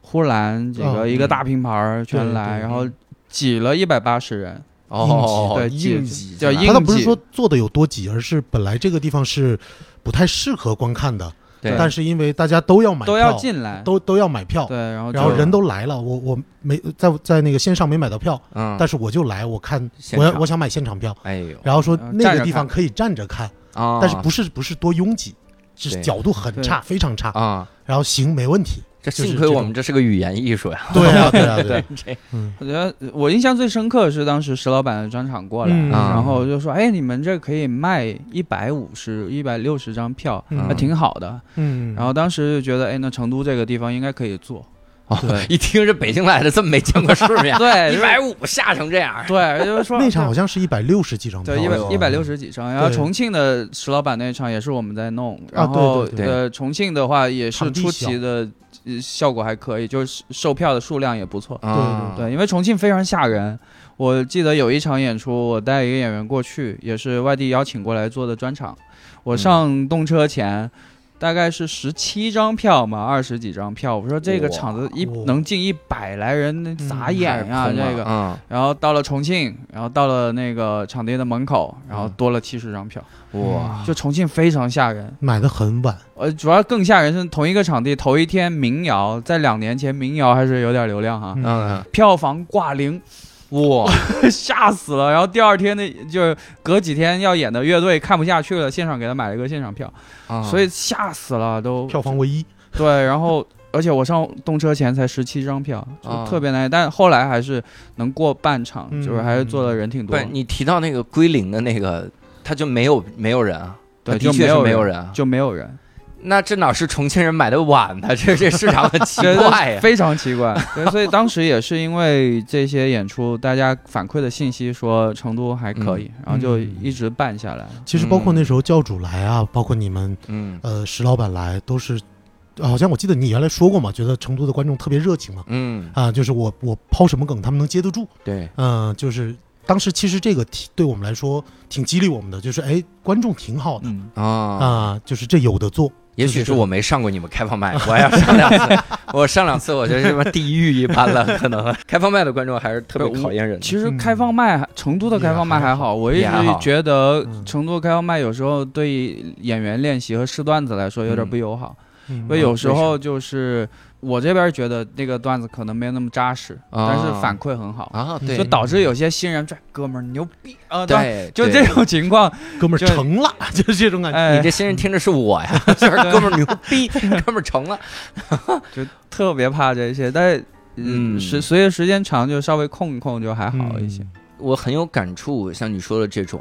呼兰几个一个大拼盘全来，然后挤了一百八十人，哦，对，硬挤叫硬挤。他倒不是说做的有多挤，而是本来这个地方是不太适合观看的。对，但是因为大家都要买，都要进来，都都要买票。对，然后然后人都来了，我我没在在那个线上没买到票，嗯，但是我就来，我看我要我想买现场票，哎呦，然后说那个地方可以站着看啊，但是不是不是多拥挤，是角度很差，非常差啊，然后行没问题。这幸亏我们这是个语言艺术呀！对啊，对啊，对。这，我觉得我印象最深刻的是当时石老板的专场过来，然后就说：“哎，你们这可以卖一百五十、一百六十张票，还挺好的。”嗯。然后当时就觉得：“哎，那成都这个地方应该可以做。”对，一听是北京来的，这么没见过世面。对，一百五吓成这样。对，就是说那场好像是一百六十几张票。对，一百一百六十几张。然后重庆的石老板那场也是我们在弄。然后呃，重庆的话也是出奇的。效果还可以，就是售票的数量也不错。对对对，因为重庆非常吓人。我记得有一场演出，我带一个演员过去，也是外地邀请过来做的专场。我上动车前。大概是十七张票嘛，二十几张票。我说这个场子一能进一百来人，那咋演呀？这个，然后到了重庆，然后到了那个场地的门口，然后多了七十张票。哇！就重庆非常吓人，买的很晚。呃，主要更吓人是同一个场地，头一天民谣，在两年前民谣还是有点流量哈。嗯。票房挂零。哇，吓死了！然后第二天那，就是隔几天要演的乐队看不下去了，现场给他买了一个现场票，所以吓死了，都票房唯一。对，然后而且我上动车前才十七张票，就特别难，但后来还是能过半场，就是还是坐的人挺多。你提到那个归零的那个，他就没有没有人啊？对，的确是没有人，就没有人。那这哪是重庆人买的晚呢？这这市场很奇怪呀，非常奇怪。对，所以当时也是因为这些演出，大家反馈的信息说成都还可以，然后就一直办下来。其实包括那时候教主来啊，包括你们，嗯，呃，石老板来，都是，好像我记得你原来说过嘛，觉得成都的观众特别热情嘛，嗯，啊，就是我我抛什么梗，他们能接得住。对，嗯，就是当时其实这个对我们来说挺激励我们的，就是哎，观众挺好的啊啊，就是这有的做。也许是我没上过你们开放麦，我要上两次。我上两次，我觉得什么地狱一般了。可能开放麦的观众还是特别考验人。其实开放麦，成都的开放麦还好。我一直觉得成都开放麦有时候对演员练习和试段子来说有点不友好，因为有时候就是。我这边觉得那个段子可能没有那么扎实，但是反馈很好。啊，对，就导致有些新人拽哥们儿牛逼啊，对，就这种情况，哥们儿成了，就是这种感觉。你这新人听着是我呀，就是哥们儿牛逼，哥们儿成了，就特别怕这些。但嗯，时随着时间长，就稍微控一控就还好一些。我很有感触，像你说的这种，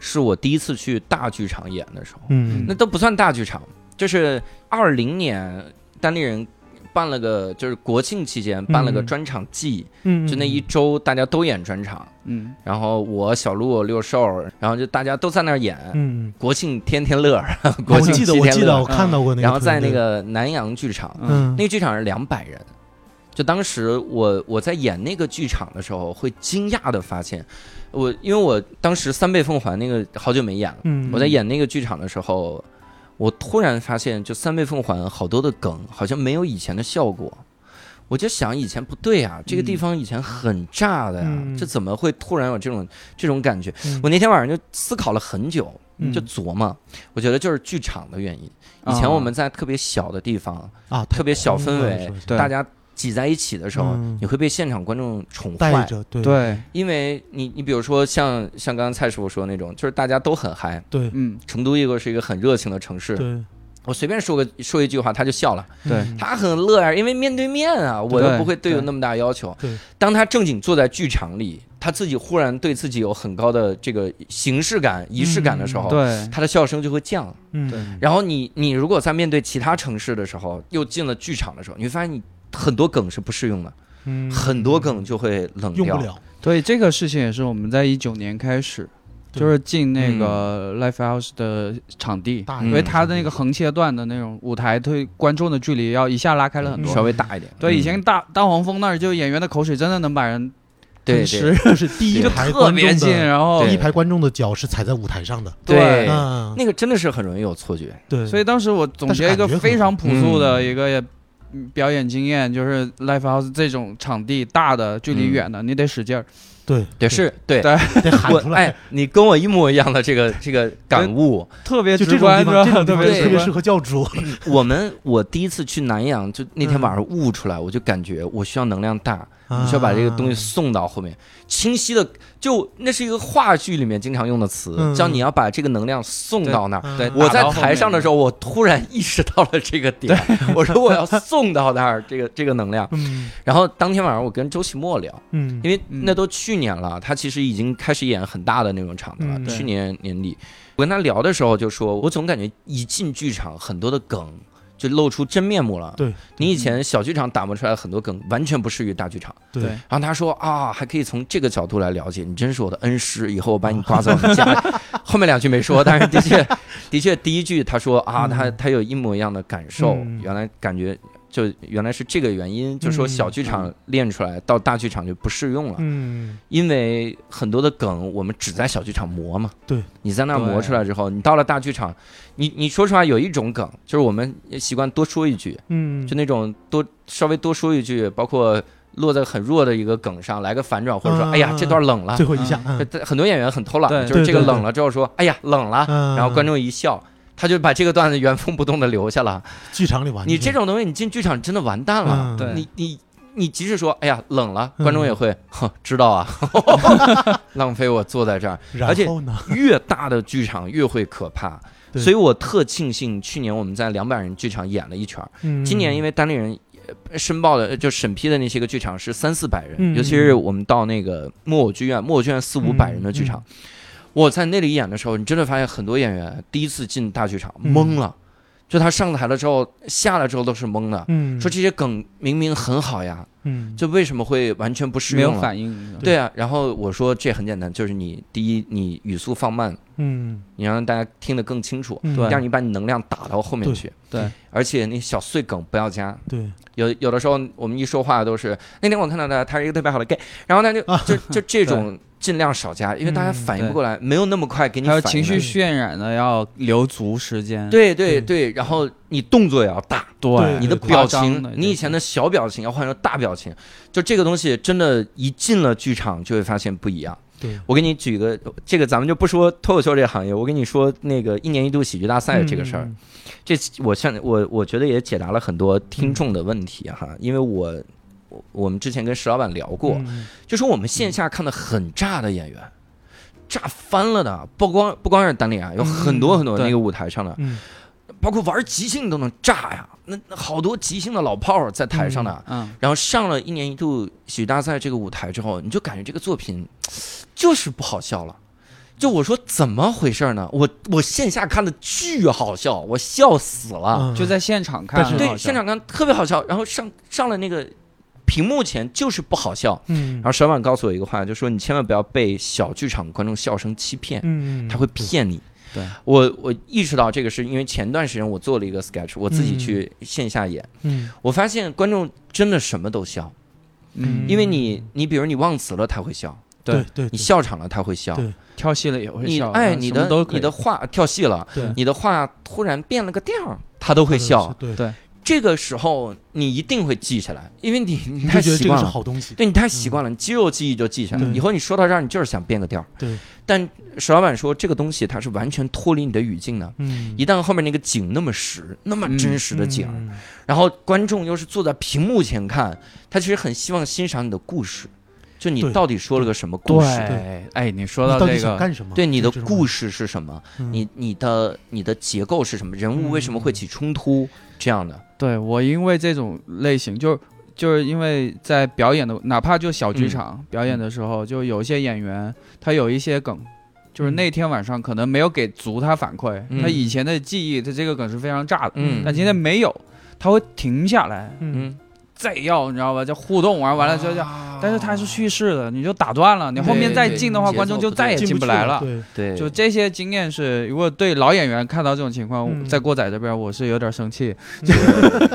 是我第一次去大剧场演的时候，嗯，那都不算大剧场，就是二零年单立人。办了个就是国庆期间办了个专场季，嗯就那一周大家都演专场，嗯，然后我小鹿六兽，然后就大家都在那儿演，嗯，国庆天天乐，国庆记得我记得我看到过那个，然后在那个南阳剧场，嗯，那个剧场是两百人，就当时我我在演那个剧场的时候，会惊讶的发现，我因为我当时三倍奉还那个好久没演了，嗯，我在演那个剧场的时候。我突然发现，就三倍奉还好多的梗，好像没有以前的效果。我就想，以前不对啊，这个地方以前很炸的呀，这怎么会突然有这种这种感觉？我那天晚上就思考了很久，就琢磨，我觉得就是剧场的原因。以前我们在特别小的地方啊，特别小氛围，大家。挤在一起的时候，你会被现场观众宠坏。对，因为你，你比如说像像刚刚蔡师傅说那种，就是大家都很嗨。对，嗯，成都一个是一个很热情的城市。对，我随便说个说一句话，他就笑了。对，他很乐呀，因为面对面啊，我又不会对有那么大要求。对，当他正经坐在剧场里，他自己忽然对自己有很高的这个形式感、仪式感的时候，对，他的笑声就会降。嗯，对。然后你你如果在面对其他城市的时候，又进了剧场的时候，你会发现你。很多梗是不适用的，嗯，很多梗就会冷掉。用不了。对这个事情也是我们在一九年开始，就是进那个 l i f e House 的场地，因为它的那个横切段的那种舞台，对观众的距离要一下拉开了很多，稍微大一点。对，以前大大黄蜂那儿就演员的口水真的能把人对是是第一排特别近，然后第一排观众的脚是踩在舞台上的，对，那个真的是很容易有错觉。对，所以当时我总结一个非常朴素的一个。表演经验就是 live house 这种场地大的、距离远的，你得使劲儿。对，得是，对，得喊出来。哎，你跟我一模一样的这个这个感悟，特别直观，这种 特别特别适合教主。我们我第一次去南阳，就那天晚上悟出来，我就感觉我需要能量大。你需要把这个东西送到后面，清晰的，就那是一个话剧里面经常用的词，叫你要把这个能量送到那儿。对，我在台上的时候，我突然意识到了这个点，我说我要送到那儿，这个这个能量。然后当天晚上我跟周奇墨聊，嗯，因为那都去年了，他其实已经开始演很大的那种场子了。去年年底，我跟他聊的时候就说，我总感觉一进剧场，很多的梗。就露出真面目了。对，你以前小剧场打磨出来很多梗，完全不适于大剧场。对。然后他说啊，还可以从这个角度来了解，你真是我的恩师，以后我把你挂在我们家。后面两句没说，但是的确，的确第一句他说啊，他他有一模一样的感受，原来感觉。就原来是这个原因，就说小剧场练出来到大剧场就不适用了。嗯，因为很多的梗我们只在小剧场磨嘛。对，你在那磨出来之后，你到了大剧场，你你说实话有一种梗，就是我们习惯多说一句，嗯，就那种多稍微多说一句，包括落在很弱的一个梗上来个反转，或者说哎呀这段冷了，最后一下，很多演员很偷懒，就是这个冷了之后说哎呀冷了，然后观众一笑。他就把这个段子原封不动的留下了。剧场里完，你这种东西，你进剧场真的完蛋了。对，你你你即使说，哎呀，冷了，观众也会，哼，知道啊，浪费我坐在这儿。而且越大的剧场越会可怕，所以我特庆幸去年我们在两百人剧场演了一圈今年因为单立人申报的就审批的那些个剧场是三四百人，尤其是我们到那个木偶剧院，木偶剧院四五百人的剧场。我在那里演的时候，你真的发现很多演员第一次进大剧场懵了，就他上台了之后，下来之后都是懵的。嗯，说这些梗明明很好呀，嗯，就为什么会完全不适应？没有反应。对啊，然后我说这很简单，就是你第一你语速放慢，嗯，你让大家听得更清楚。对，第二你把你能量打到后面去。对，而且那小碎梗不要加。对，有有的时候我们一说话都是那天我看到的，他是一个特别好的 gay，然后他就就就这种。尽量少加，因为大家反应不过来，没有那么快给你。还有情绪渲染的，要留足时间。对对对，然后你动作也要大，对，你的表情，你以前的小表情要换成大表情，就这个东西真的，一进了剧场就会发现不一样。对，我给你举个，这个咱们就不说脱口秀这个行业，我跟你说那个一年一度喜剧大赛这个事儿，这我像我我觉得也解答了很多听众的问题哈，因为我。我我们之前跟石老板聊过，就说我们线下看的很炸的演员，炸翻了的，不光不光是单立啊，有很多很多那个舞台上的，包括玩即兴都能炸呀。那好多即兴的老炮儿在台上呢，嗯，然后上了一年一度喜剧大赛这个舞台之后，你就感觉这个作品 就是不好笑了。就我说怎么回事呢？我我线下看的巨好笑，我笑死了。就在现场看，对，现场看特别好笑。然后上上了那个屏幕前就是不好笑。嗯，然后沈老板告诉我一个话，就说你千万不要被小剧场观众笑声欺骗，嗯，他会骗你。对。我，我意识到这个是因为前段时间我做了一个 sketch，我自己去线下演，嗯，我发现观众真的什么都笑，嗯，因为你，你比如你忘词了他会笑，对对，你笑场了他会笑，跳戏了也会笑，哎，你的你的话跳戏了，你的话突然变了个调，他都会笑，对对。这个时候你一定会记下来，因为你 你太习惯了，好东西。对你太习惯了，你肌肉记忆就记下来。以后你说到这儿，你就是想变个调。对。但石老板说，这个东西它是完全脱离你的语境的。嗯。一旦后面那个景那么实，那么真实的景，然后观众又是坐在屏幕前看，他其实很希望欣赏你的故事。就你到底说了个什么故事？对，哎，你说到这个，对你的故事是什么？你你的你的结构是什么？人物为什么会起冲突？这样的。对我，因为这种类型，就就是因为在表演的，哪怕就小剧场表演的时候，就有一些演员他有一些梗，就是那天晚上可能没有给足他反馈，他以前的记忆，他这个梗是非常炸的，嗯，但今天没有，他会停下来，嗯。再要你知道吧，就互动完完了就就，但是它是叙事的，你就打断了，你后面再进的话，观众就再也进不来了。对，就这些经验是，如果对老演员看到这种情况，在郭仔这边我是有点生气，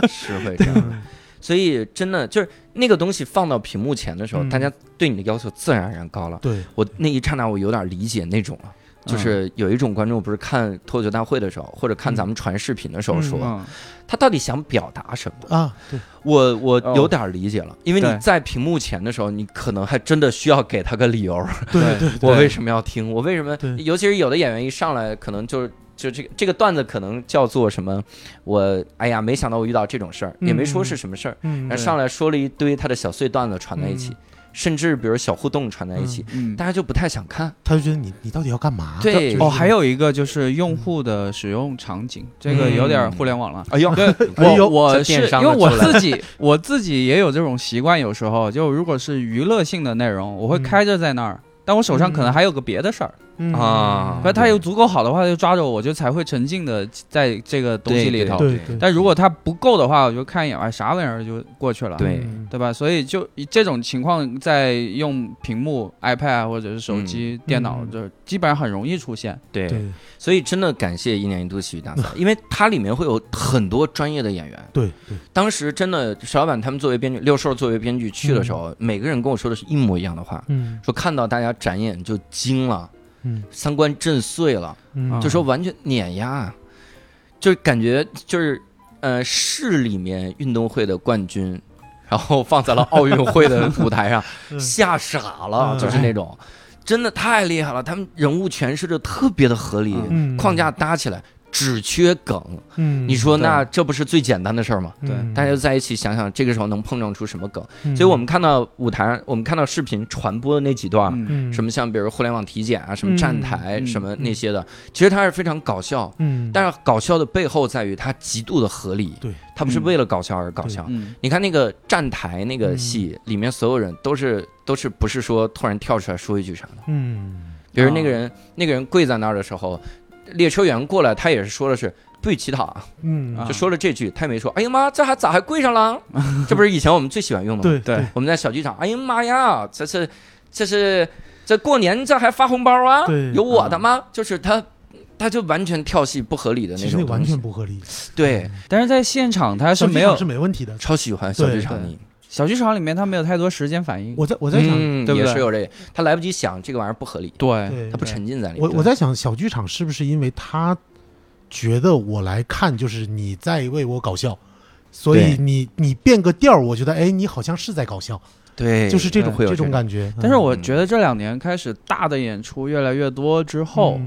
是会。这样。所以真的就是那个东西放到屏幕前的时候，大家对你的要求自然而然高了。对。我那一刹那，我有点理解那种了。就是有一种观众不是看脱口秀大会的时候，或者看咱们传视频的时候说，他到底想表达什么啊？对，我我有点理解了，因为你在屏幕前的时候，你可能还真的需要给他个理由。对 对，我为什么要听？我为什么？尤其是有的演员一上来，可能就是就这个这个段子可能叫做什么？我哎呀，没想到我遇到这种事儿，也没说是什么事儿，然后上来说了一堆他的小碎段子传在一起。甚至比如小互动传在一起，大家就不太想看，他就觉得你你到底要干嘛？对。哦，还有一个就是用户的使用场景，这个有点互联网了。哎呦，我我是因为我自己 我自己也有这种习惯，有时候就如果是娱乐性的内容，我会开着在那儿，但我手上可能还有个别的事儿。啊，那他有足够好的话，就抓着我，我就才会沉浸的在这个东西里头。对对。但如果他不够的话，我就看一眼，哎，啥玩意儿就过去了。对对吧？所以就这种情况，在用屏幕、iPad 或者是手机、电脑，就基本上很容易出现。对。所以真的感谢一年一度喜剧大赛，因为它里面会有很多专业的演员。对对。当时真的，石老板他们作为编剧，六兽作为编剧去的时候，每个人跟我说的是一模一样的话。嗯。说看到大家展演就惊了。嗯，三观震碎了，就说完全碾压，就感觉就是，呃，市里面运动会的冠军，然后放在了奥运会的舞台上，吓傻了，就是那种，真的太厉害了，他们人物诠释的特别的合理，框架搭起来。只缺梗，嗯，你说那这不是最简单的事儿吗？对，大家在一起想想，这个时候能碰撞出什么梗？所以我们看到舞台，我们看到视频传播的那几段，什么像比如互联网体检啊，什么站台，什么那些的，其实它是非常搞笑，嗯，但是搞笑的背后在于它极度的合理，对，它不是为了搞笑而搞笑。你看那个站台那个戏里面，所有人都是都是不是说突然跳出来说一句啥的，嗯，比如那个人那个人跪在那儿的时候。列车员过来，他也是说的是不许乞讨，嗯，就说了这句，他也没说，哎呀妈，这还咋还跪上了？这不是以前我们最喜欢用的吗？对对，我们在小剧场，哎呀妈呀，这是这是这过年这还发红包啊？有我的吗？就是他，他就完全跳戏不合理的那种，完全不合理。对，但是在现场他是没有是没问题的，超喜欢小剧场里。小剧场里面他没有太多时间反应。我在我在想，也是有这，他来不及想这个玩意儿不合理。对，他不沉浸在里面。我我在想，小剧场是不是因为他觉得我来看就是你在为我搞笑，所以你你变个调儿，我觉得哎，你好像是在搞笑。对，就是这种这种感觉。但是我觉得这两年开始大的演出越来越多之后。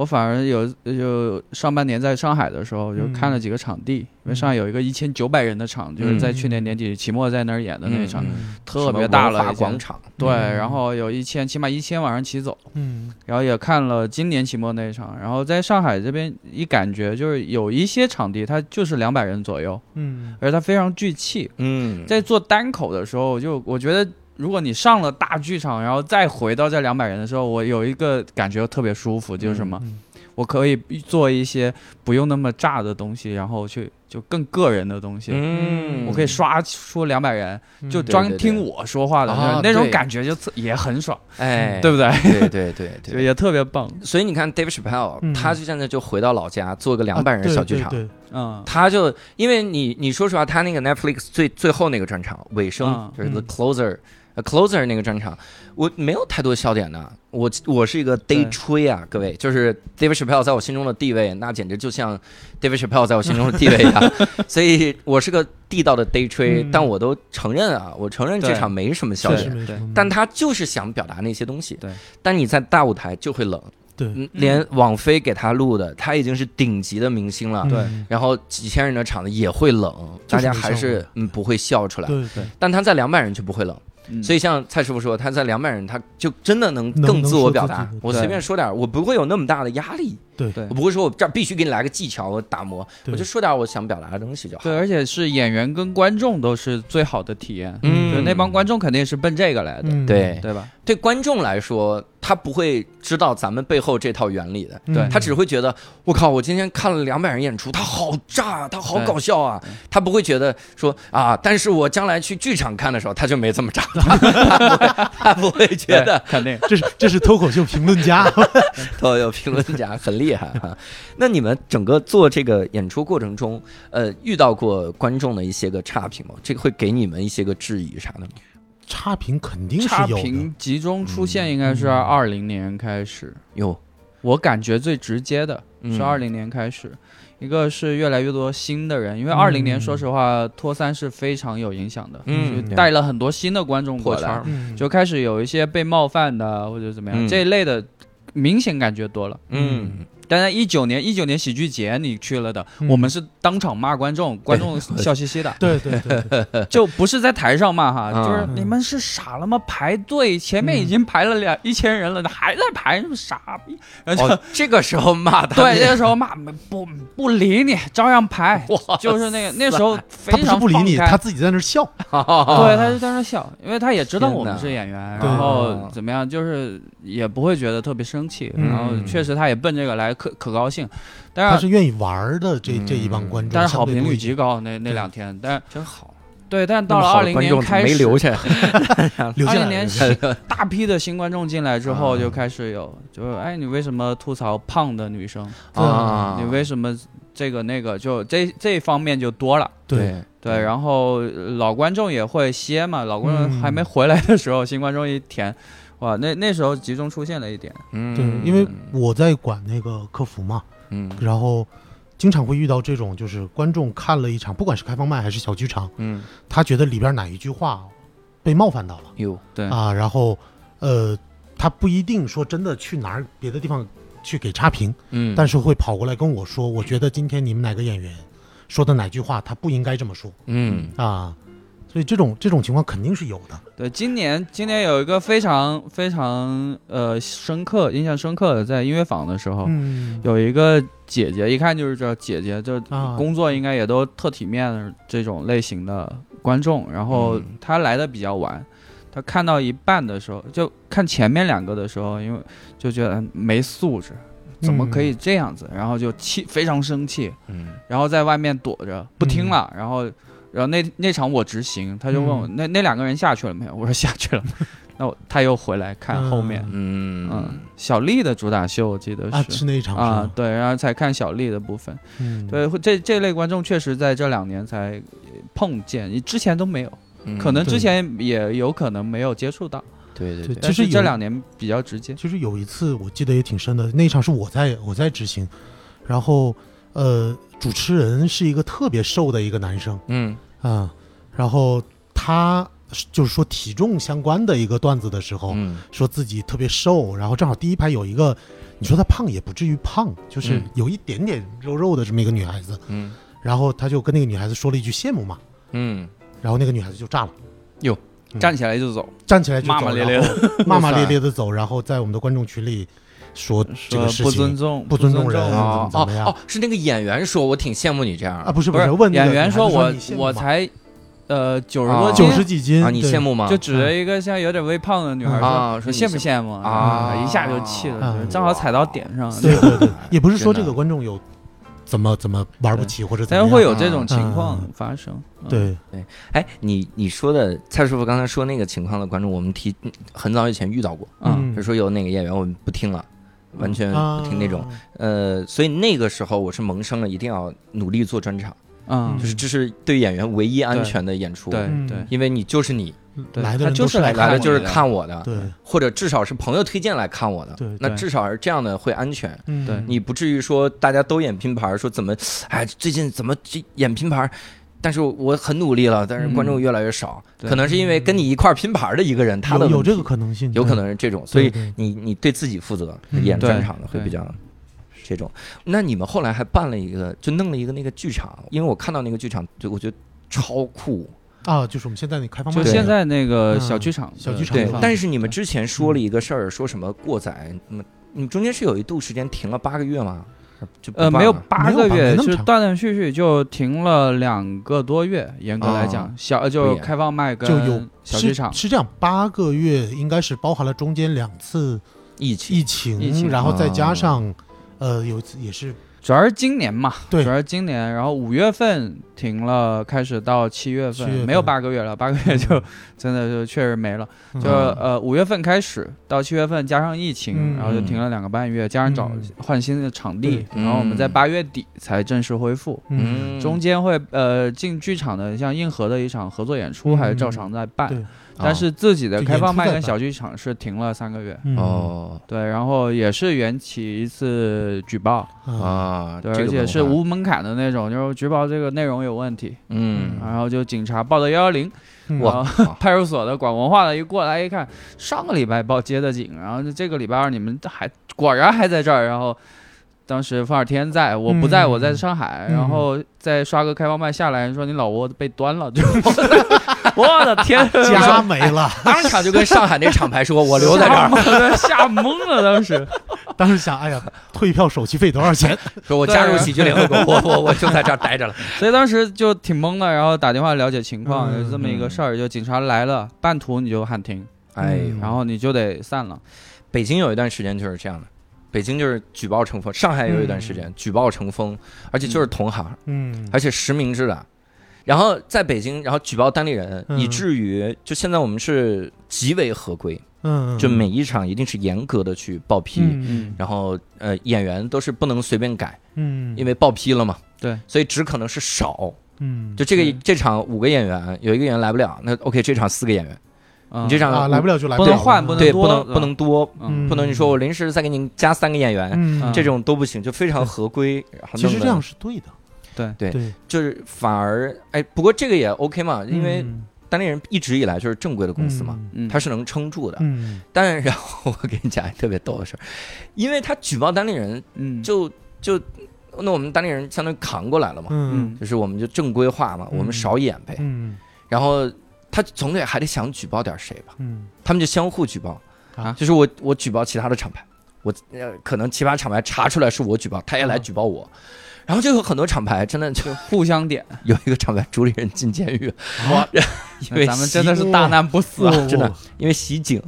我反而有就上半年在上海的时候，就看了几个场地，因为上海有一个一千九百人的场，就是在去年年底期末在那儿演的那场，特别大了广场。对，然后有一千，起码一千往上起走。嗯，然后也看了今年期末那一场，然后在上海这边一感觉就是有一些场地它就是两百人左右，嗯，而它非常聚气。嗯，在做单口的时候，就我觉得。如果你上了大剧场，然后再回到这两百人的时候，我有一个感觉特别舒服，就是什么，我可以做一些不用那么炸的东西，然后去就更个人的东西。嗯，我可以刷出两百人，就专听我说话的那种感觉，就也很爽。哎，对不对？对对对对，也特别棒。所以你看，David Chappelle，他就现在就回到老家做个两百人小剧场。嗯，他就因为你你说实话，他那个 Netflix 最最后那个专场尾声就是 The Closer。Closer 那个专场，我没有太多笑点的。我我是一个 day 吹啊，各位，就是 David Chappelle 在我心中的地位，那简直就像 David Chappelle 在我心中的地位一样。所以我是个地道的 day 吹，但我都承认啊，我承认这场没什么笑点，但他就是想表达那些东西。对，但你在大舞台就会冷。对，连网飞给他录的，他已经是顶级的明星了。对，然后几千人的场子也会冷，大家还是嗯不会笑出来。对对，但他在两百人就不会冷。所以像蔡师傅说，他在两百人，他就真的能更自我表达。我随便说点，我不会有那么大的压力。对。对，我不会说我这儿必须给你来个技巧，我打磨，我就说点我想表达的东西就好。对，而且是演员跟观众都是最好的体验。嗯，那帮观众肯定是奔这个来的。对，对吧？对观众来说。他不会知道咱们背后这套原理的，对。他只会觉得我靠，我今天看了两百人演出，他好炸，他好搞笑啊！他不会觉得说啊，但是我将来去剧场看的时候，他就没这么炸，他不会觉得，肯定。这是这是脱口秀评论家，脱口秀评论家很厉害哈。那你们整个做这个演出过程中，呃，遇到过观众的一些个差评吗？这个会给你们一些个质疑啥的吗？差评肯定是差评集中出现，应该是二零年开始。有，我感觉最直接的是二零年开始，一个是越来越多新的人，因为二零年说实话脱三是非常有影响的，嗯，带了很多新的观众过来，就开始有一些被冒犯的或者怎么样这一类的，明显感觉多了，嗯。但在，一九年一九年喜剧节你去了的，我们是当场骂观众，观众笑嘻嘻的。对对对，就不是在台上骂哈，就是你们是傻了吗？排队前面已经排了两一千人了，还在排，傻逼！然后这个时候骂他，对，这个时候骂不不理你，照样排。就是那个那时候非常不理你，他自己在那笑。对，他就在那笑，因为他也知道我们是演员，然后怎么样，就是也不会觉得特别生气。然后确实他也奔这个来。可可高兴，但是他是愿意玩的这这一帮观众，但是好评率极高那那两天，但真好。对，但到了二零年开始没留下，二零年大批的新观众进来之后，就开始有，就哎，你为什么吐槽胖的女生啊？你为什么这个那个？就这这方面就多了。对对，然后老观众也会歇嘛，老观众还没回来的时候，新观众一填。哇，那那时候集中出现了一点，嗯，对，因为我在管那个客服嘛，嗯，然后经常会遇到这种，就是观众看了一场，不管是开放麦还是小剧场，嗯，他觉得里边哪一句话被冒犯到了，有，对。啊，然后呃，他不一定说真的去哪儿别的地方去给差评，嗯，但是会跑过来跟我说，我觉得今天你们哪个演员说的哪句话他不应该这么说，嗯。啊。所以这种这种情况肯定是有的。对，今年今年有一个非常非常呃深刻、印象深刻的，在音乐坊的时候，有一个姐姐，一看就是这姐姐，就工作应该也都特体面这种类型的观众。然后她来的比较晚，她看到一半的时候，就看前面两个的时候，因为就觉得没素质，怎么可以这样子？然后就气非常生气，嗯，然后在外面躲着不听了，然后。然后那那场我执行，他就问我那那两个人下去了没有？我说下去了。那我他又回来看后面，嗯嗯，小丽的主打秀我记得是是那一场啊，对，然后才看小丽的部分。嗯，对，这这类观众确实在这两年才碰见，你之前都没有，可能之前也有可能没有接触到。对对对，其实这两年比较直接。其实有一次我记得也挺深的，那一场是我在我在执行，然后呃。主持人是一个特别瘦的一个男生，嗯。啊，然后他就是说体重相关的一个段子的时候，说自己特别瘦，然后正好第一排有一个，你说他胖也不至于胖，就是有一点点肉肉的这么一个女孩子，嗯，然后他就跟那个女孩子说了一句羡慕嘛，嗯，然后那个女孩子就炸了，哟，站起来就走，站起来就骂骂咧咧，骂骂咧咧的 走，然后在我们的观众群里。说这个事情不尊重，不尊重人啊！哦哦，是那个演员说，我挺羡慕你这样啊！不是不是，问演员说我我才呃九十多九十几斤啊，你羡慕吗？就指着一个像有点微胖的女孩说，说羡不羡慕。啊？一下就气了，正好踩到点上。对对对，也不是说这个观众有怎么怎么玩不起或者怎样，会有这种情况发生。对。对，哎，你你说的蔡师傅刚才说那个情况的观众，我们提很早以前遇到过，嗯，就说有哪个演员我们不听了。完全不听那种，呃，所以那个时候我是萌生了一定要努力做专场，嗯，就是这是对演员唯一安全的演出，对对，因为你就是你。来的就是来来的。就是看我的，对，或者至少是朋友推荐来看我的，对，那至少是这样的会安全，对，你不至于说大家都演拼盘，说怎么，哎，最近怎么这演拼盘？但是我很努力了，但是观众越来越少，可能是因为跟你一块拼盘的一个人，他的有这个可能性，有可能是这种，所以你你对自己负责，演专场的会比较这种。那你们后来还办了一个，就弄了一个那个剧场，因为我看到那个剧场，就我觉得超酷。啊，就是我们现在那开放，就现在那个小剧场，小剧场。对，但是你们之前说了一个事儿，说什么过载，那么你们中间是有一度时间停了八个月吗？呃，没有八个月，就断断续续就停了两个多月。严格来讲，小就开放麦跟就有小剧场是这样，八个月应该是包含了中间两次疫情，疫情，然后再加上呃有一次也是。主要是今年嘛，对，主要是今年，然后五月份停了，开始到七月份，没有八个月了，八个月就真的就确实没了。就呃五月份开始到七月份，加上疫情，然后就停了两个半月，加上找换新的场地，然后我们在八月底才正式恢复。嗯，中间会呃进剧场的，像硬核的一场合作演出，还是照常在办。但是自己的开放麦跟小剧场是停了三个月。哦，对，然后也是缘起一次举报。啊，对，而且是无门槛的那种，就是举报这个内容有问题，嗯，然后就警察报的幺幺零，哇，派出所的管文化的一过来一看，上个礼拜报接的警，然后这个礼拜二你们还果然还在这儿，然后。当时范尔天在我不在，我在上海，然后再刷个开放麦下来，说你老窝被端了，就我的天，家没了，当场就跟上海那厂牌说，我留在这儿，吓懵了，当时，当时想，哎呀，退票手续费多少钱？说我加入喜剧联合国，我我我就在这儿待着了，所以当时就挺懵的，然后打电话了解情况，有这么一个事儿，就警察来了，半途你就喊停，哎，然后你就得散了。北京有一段时间就是这样的。北京就是举报成风，上海有一段时间举报成风，而且就是同行，嗯，而且实名制的。然后在北京，然后举报单立人，以至于就现在我们是极为合规，嗯，就每一场一定是严格的去报批，嗯，然后呃演员都是不能随便改，嗯，因为报批了嘛，对，所以只可能是少，嗯，就这个这场五个演员有一个演员来不了，那 OK 这场四个演员。你这场来不了就来不了，不能换，不能对，不能不能多，不能你说我临时再给你加三个演员，这种都不行，就非常合规。其实这样是对的，对。对，就是反而哎，不过这个也 OK 嘛，因为单立人一直以来就是正规的公司嘛，他是能撑住的。但然后我给你讲一特别逗的事儿，因为他举报单立人，就就那我们单立人相当于扛过来了嘛，就是我们就正规化嘛，我们少演呗，然后。他总得还得想举报点谁吧，嗯，他们就相互举报。啊，就是我我举报其他的厂牌，我呃可能其他厂牌查出来是我举报，他也来举报我，然后就有很多厂牌真的就互相点，有一个厂牌主理人进监狱，哇，因为咱们真的是大难不死啊，真的，因为袭警，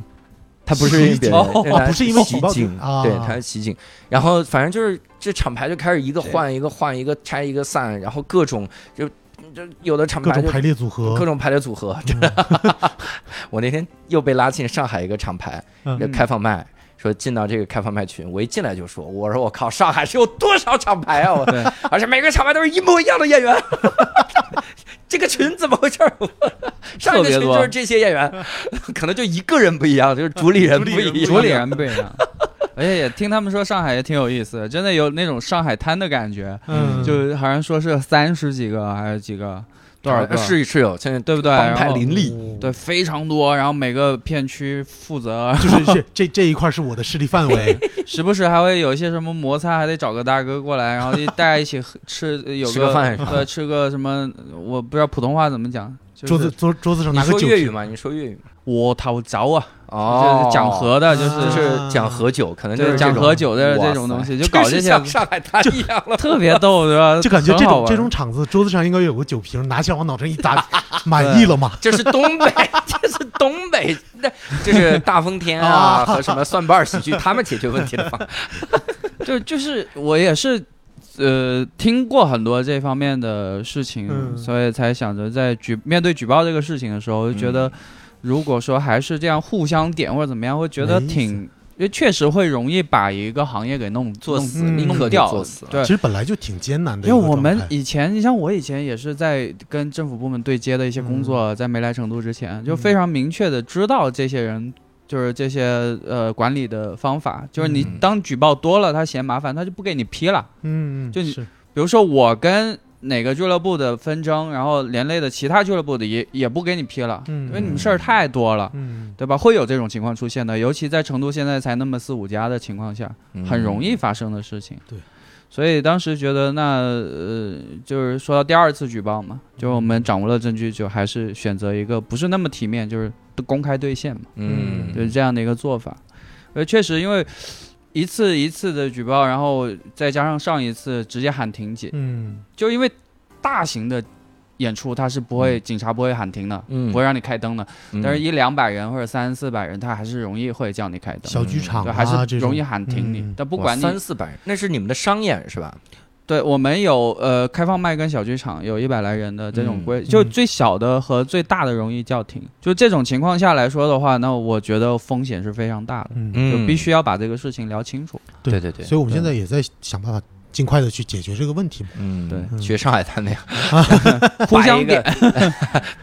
他不是别哦，不是因为袭警啊，对，他是袭警，然后反正就是这厂牌就开始一个换一个换一个拆一个散，然后各种就。就有的厂牌各种排列组合，各种排列组合。我那天又被拉进上海一个厂牌开放麦，说进到这个开放麦群，我一进来就说：“我说我靠，上海是有多少厂牌啊？我 而且每个厂牌都是一模一样的演员，这个群怎么回事？上一个群就是这些演员，可能就一个人不一样，就是主理人不一样，主理人不一样。”而且也听他们说上海也挺有意思的，真的有那种上海滩的感觉，嗯，就好像说是三十几个还是几个。多少个是是有，现在对不对？帮派林立，对，非常多。然后每个片区负责，就是 这这这一块是我的势力范围。时不时还会有一些什么摩擦，还得找个大哥过来，然后大家一起吃，有个饭，对，吃个什么？我不知道普通话怎么讲。桌子桌桌子上拿个酒。说粤语吗？你说粤语。我头早啊。哦，讲和的，就是就是讲和酒，可能就是讲和酒的这种东西，就搞这些像上海滩一样了，特别逗，对吧？就感觉这种这种场子，桌子上应该有个酒瓶，拿起来往脑上一砸，满意了吗？这是东北，这是东北，那这是大风天啊和什么蒜瓣喜剧，他们解决问题的方，就就是我也是，呃，听过很多这方面的事情，所以才想着在举面对举报这个事情的时候，就觉得。如果说还是这样互相点或者怎么样，会觉得挺，因为确实会容易把一个行业给弄做死，弄掉。对，其实本来就挺艰难的。因为我们以前，你像我以前也是在跟政府部门对接的一些工作，在没来成都之前，就非常明确的知道这些人就是这些呃管理的方法，就是你当举报多了，他嫌麻烦，他就不给你批了。嗯，就你，比如说我跟。哪个俱乐部的纷争，然后连累的其他俱乐部的也也不给你批了，因为你们事儿太多了，对吧？会有这种情况出现的，尤其在成都现在才那么四五家的情况下，很容易发生的事情。对，所以当时觉得，那呃，就是说到第二次举报嘛，就是我们掌握了证据，就还是选择一个不是那么体面，就是公开兑现嘛，嗯，就是这样的一个做法。呃，确实因为。一次一次的举报，然后再加上上一次直接喊停解，嗯，就因为大型的演出，他是不会警察不会喊停的，嗯，不会让你开灯的。但是，一两百人或者三四百人，他还是容易会叫你开灯。小剧场对，还是容易喊停你。但不管你三四百人，那是你们的商演是吧？对我们有呃开放麦跟小剧场，有一百来人的这种规，就最小的和最大的容易叫停。就这种情况下来说的话，那我觉得风险是非常大的，就必须要把这个事情聊清楚。对对对，所以我们现在也在想办法尽快的去解决这个问题嘛。嗯，对，学上海滩那样，互相点，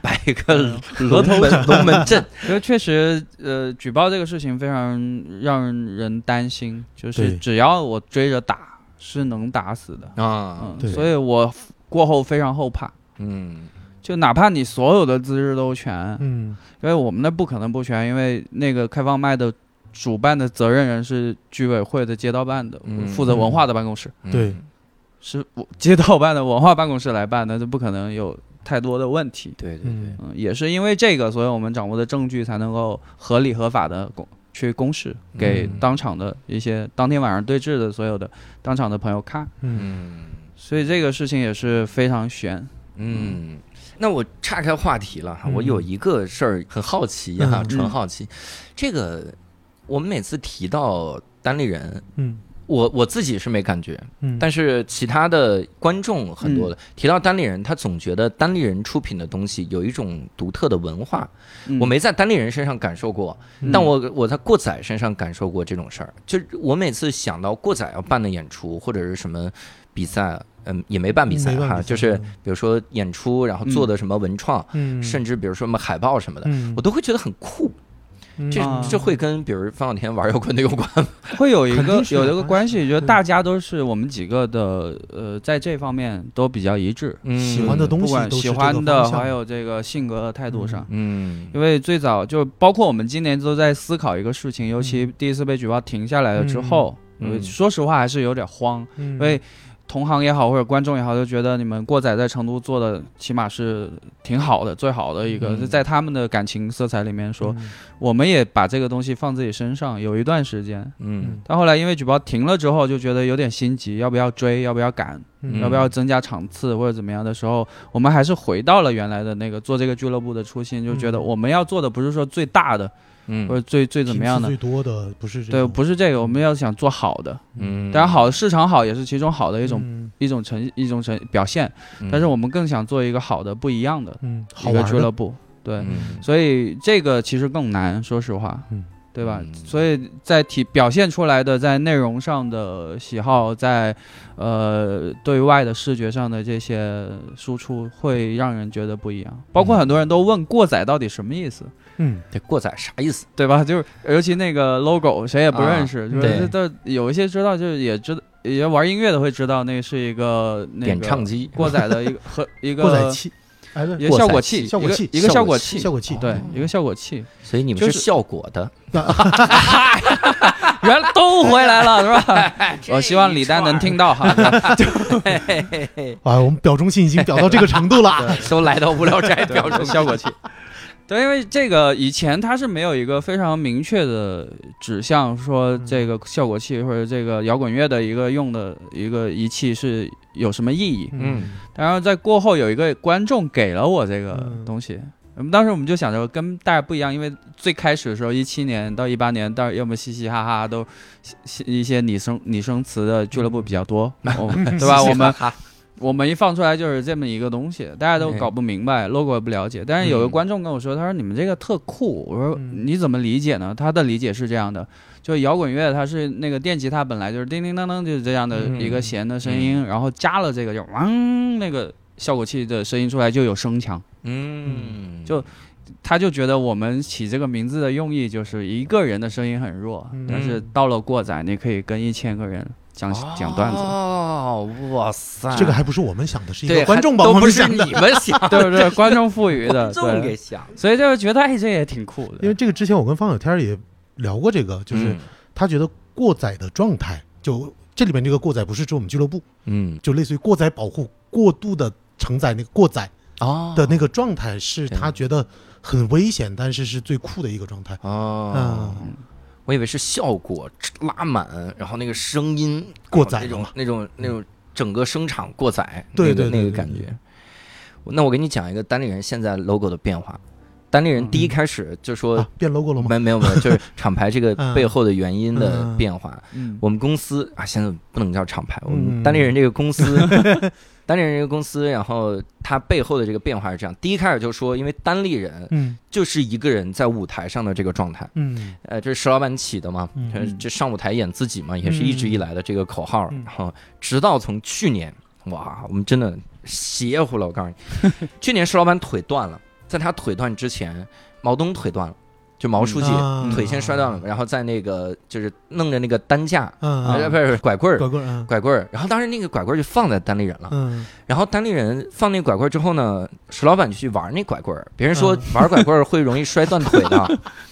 摆一个 龙门龙门阵。因为确实，呃，举报这个事情非常让人担心，就是只要我追着打。是能打死的。啊，所以我过后非常后怕。嗯，就哪怕你所有的资质都全，嗯，因为我们那不可能不全，因为那个开放麦的主办的责任人是居委会的街道办的，负责文化的办公室。对，是我街道办的文化办公室来办，那就不可能有太多的问题。对对对，嗯，也是因为这个，所以我们掌握的证据才能够合理合法的公。去公示给当场的一些当天晚上对峙的所有的当场的朋友看，嗯，所以这个事情也是非常悬，嗯，那我岔开话题了哈，我有一个事儿很好奇哈，纯好奇，这个我们每次提到单立人，嗯。我我自己是没感觉，但是其他的观众很多的提到单立人，他总觉得单立人出品的东西有一种独特的文化。我没在单立人身上感受过，但我我在过载身上感受过这种事儿。就我每次想到过载要办的演出或者是什么比赛，嗯，也没办比赛哈，就是比如说演出，然后做的什么文创，甚至比如说什么海报什么的，我都会觉得很酷。这这会跟比如方小天玩摇滚的有关吗？会有一个有一个关。系，觉得大家都是我们几个的呃，在这方面都比较一致，喜欢的东西，不管喜欢的还有这个性格态度上，嗯，因为最早就包括我们今年都在思考一个事情，尤其第一次被举报停下来了之后，说实话还是有点慌，因为。同行也好，或者观众也好，就觉得你们过载在成都做的起码是挺好的，最好的一个，在他们的感情色彩里面说，我们也把这个东西放自己身上，有一段时间，嗯，但后来因为举报停了之后，就觉得有点心急，要不要追，要不要赶，要不要增加场次或者怎么样的时候，我们还是回到了原来的那个做这个俱乐部的初心，就觉得我们要做的不是说最大的。嗯，或者最最怎么样的？最多的不是对，不是这个，我们要想做好的，嗯，当然好市场好也是其中好的一种一种成一种成表现，但是我们更想做一个好的不一样的，嗯，一个俱乐部，对，所以这个其实更难，说实话，嗯，对吧？所以在体表现出来的在内容上的喜好，在呃对外的视觉上的这些输出，会让人觉得不一样。包括很多人都问“过载”到底什么意思？嗯，这“过载”啥意思？对吧？就是尤其那个 logo，谁也不认识，就是都有一些知道，就是也知道，也玩音乐的会知道，那是一个点唱机过载的一个和 一个过载器。一个效果器，效果器，一个效果器，效果器，对，一个效果器。所以你们是效果的 原来都回来了，是吧？我希望李丹能听到哈。啊，我们表忠心已经表到这个程度了，都来到无聊斋表忠效果器。对，因为这个以前它是没有一个非常明确的指向，说这个效果器或者这个摇滚乐的一个用的一个仪器是有什么意义。嗯，然后在过后有一个观众给了我这个东西，我们当时我们就想着跟大家不一样，因为最开始的时候，一七年到一八年，到要么嘻嘻哈哈都一些拟声拟声词的俱乐部比较多，对吧？我们。我们一放出来就是这么一个东西，大家都搞不明白，logo 也不了解。但是有个观众跟我说，他说你们这个特酷。我说你怎么理解呢？他的理解是这样的：就摇滚乐，它是那个电吉他本来就是叮叮当当就是这样的一个弦的声音，然后加了这个就嗡那个效果器的声音出来就有声强。嗯，就他就觉得我们起这个名字的用意就是一个人的声音很弱，但是到了过载，你可以跟一千个人。讲讲段子。哦，哇塞，这个还不是我们想的，是一个观众帮我们想，你们想，对不对？观众赋予的，观众给想，所以就觉得哎，这也挺酷的。因为这个之前我跟方小天也聊过这个，就是他觉得过载的状态，就这里面这个过载不是指我们俱乐部，嗯，就类似于过载保护过度的承载那个过载啊的那个状态，是他觉得很危险，但是是最酷的一个状态。啊。我以为是效果拉满，然后那个声音过载那种那种那种整个声场过载，对对那个感觉。那我给你讲一个单立人现在 logo 的变化。单立人第一开始就说变 logo 了吗？没没有没有，就是厂牌这个背后的原因的变化。我们公司啊，现在不能叫厂牌，我们单立人这个公司。单立人这个公司，然后它背后的这个变化是这样：第一开始就说，因为单立人，嗯，就是一个人在舞台上的这个状态，嗯，呃，这是石老板起的嘛，这上舞台演自己嘛，也是一直以来的这个口号。然后直到从去年，哇，我们真的邪乎了，我告诉你，去年石老板腿断了，在他腿断之前，毛东腿断了。就毛书记腿先摔断了，然后在那个就是弄着那个担架，不是拐棍儿，拐棍儿，拐棍儿。然后当时那个拐棍儿就放在单立人了。然后单立人放那拐棍儿之后呢，石老板就去玩那拐棍儿。别人说玩拐棍儿会容易摔断腿的。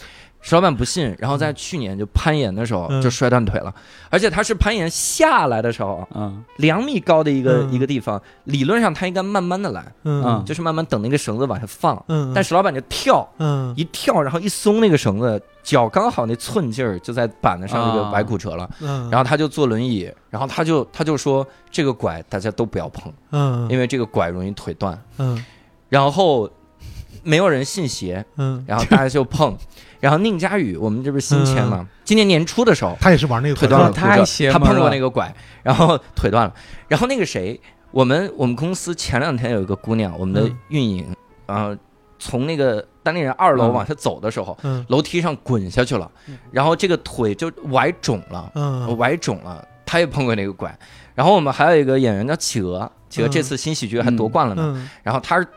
石老板不信，然后在去年就攀岩的时候就摔断腿了，而且他是攀岩下来的时候，嗯，两米高的一个一个地方，理论上他应该慢慢的来，嗯，就是慢慢等那个绳子往下放，嗯，但石老板就跳，嗯，一跳，然后一松那个绳子，脚刚好那寸劲儿就在板子上，这个崴骨折了，嗯，然后他就坐轮椅，然后他就他就说这个拐大家都不要碰，嗯，因为这个拐容易腿断，嗯，然后没有人信邪，嗯，然后大家就碰。然后宁佳宇，我们这不是新签吗？今年年初的时候，他也是玩那个腿断了，太他碰过那个拐，然后腿断了。然后那个谁，我们我们公司前两天有一个姑娘，我们的运营，啊，从那个单立人二楼往下走的时候，楼梯上滚下去了，然后这个腿就崴肿了，崴肿了。他也碰过那个拐。然后我们还有一个演员叫企鹅，企鹅这次新喜剧还夺冠了呢。然后他是。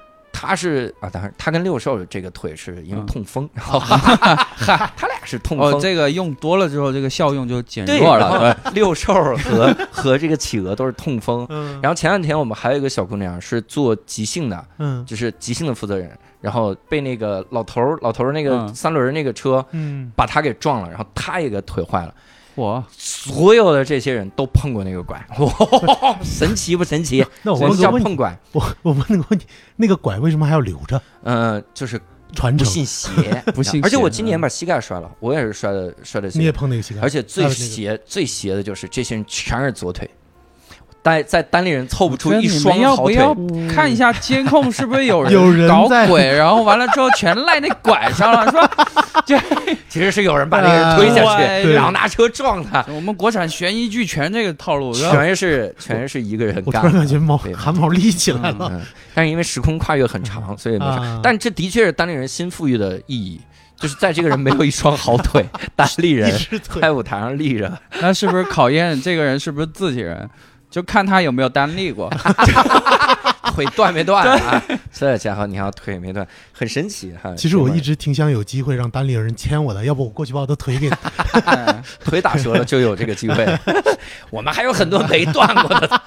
他是啊，当然他跟六兽这个腿是因为痛风，然后他俩是痛风。这个用多了之后，这个效用就减弱了。六兽和 和这个企鹅都是痛风。然后前两天我们还有一个小姑娘是做急性的，嗯，就是急性的负责人，然后被那个老头儿老头儿那个三轮那个车，嗯，把他给撞了，然后他也给腿坏了。我所有的这些人都碰过那个拐，哇，神奇不神奇？那我碰拐？我我问个问题，那个拐为什么还要留着？嗯，就是传不信邪，不信。而且我今年把膝盖摔了，我也是摔的摔的。你也碰那个膝盖？而且最邪最邪的就是这些人全是左腿。单在单立人凑不出一双好腿，看一下监控是不是有人 搞鬼，然后完了之后全赖那拐上了，是吧？这其实是有人把那个人推下去，然后拿车撞他。我们国产悬疑剧全这个套路，全是全是一个人干。我突然感觉毛汗毛立起来了，但是因为时空跨越很长，所以没啥。但这的确是单立人新赋予的意义。就是在这个人没有一双好腿，单立人在舞台上立着，那是不是考验这个人是不是自己人？就看他有没有单立过。腿断没断啊？这家伙，你看腿没断，很神奇哈。其实我一直挺想有机会让单立人牵我的，要不我过去把我的腿给 腿打折了，就有这个机会。我们还有很多没断过的，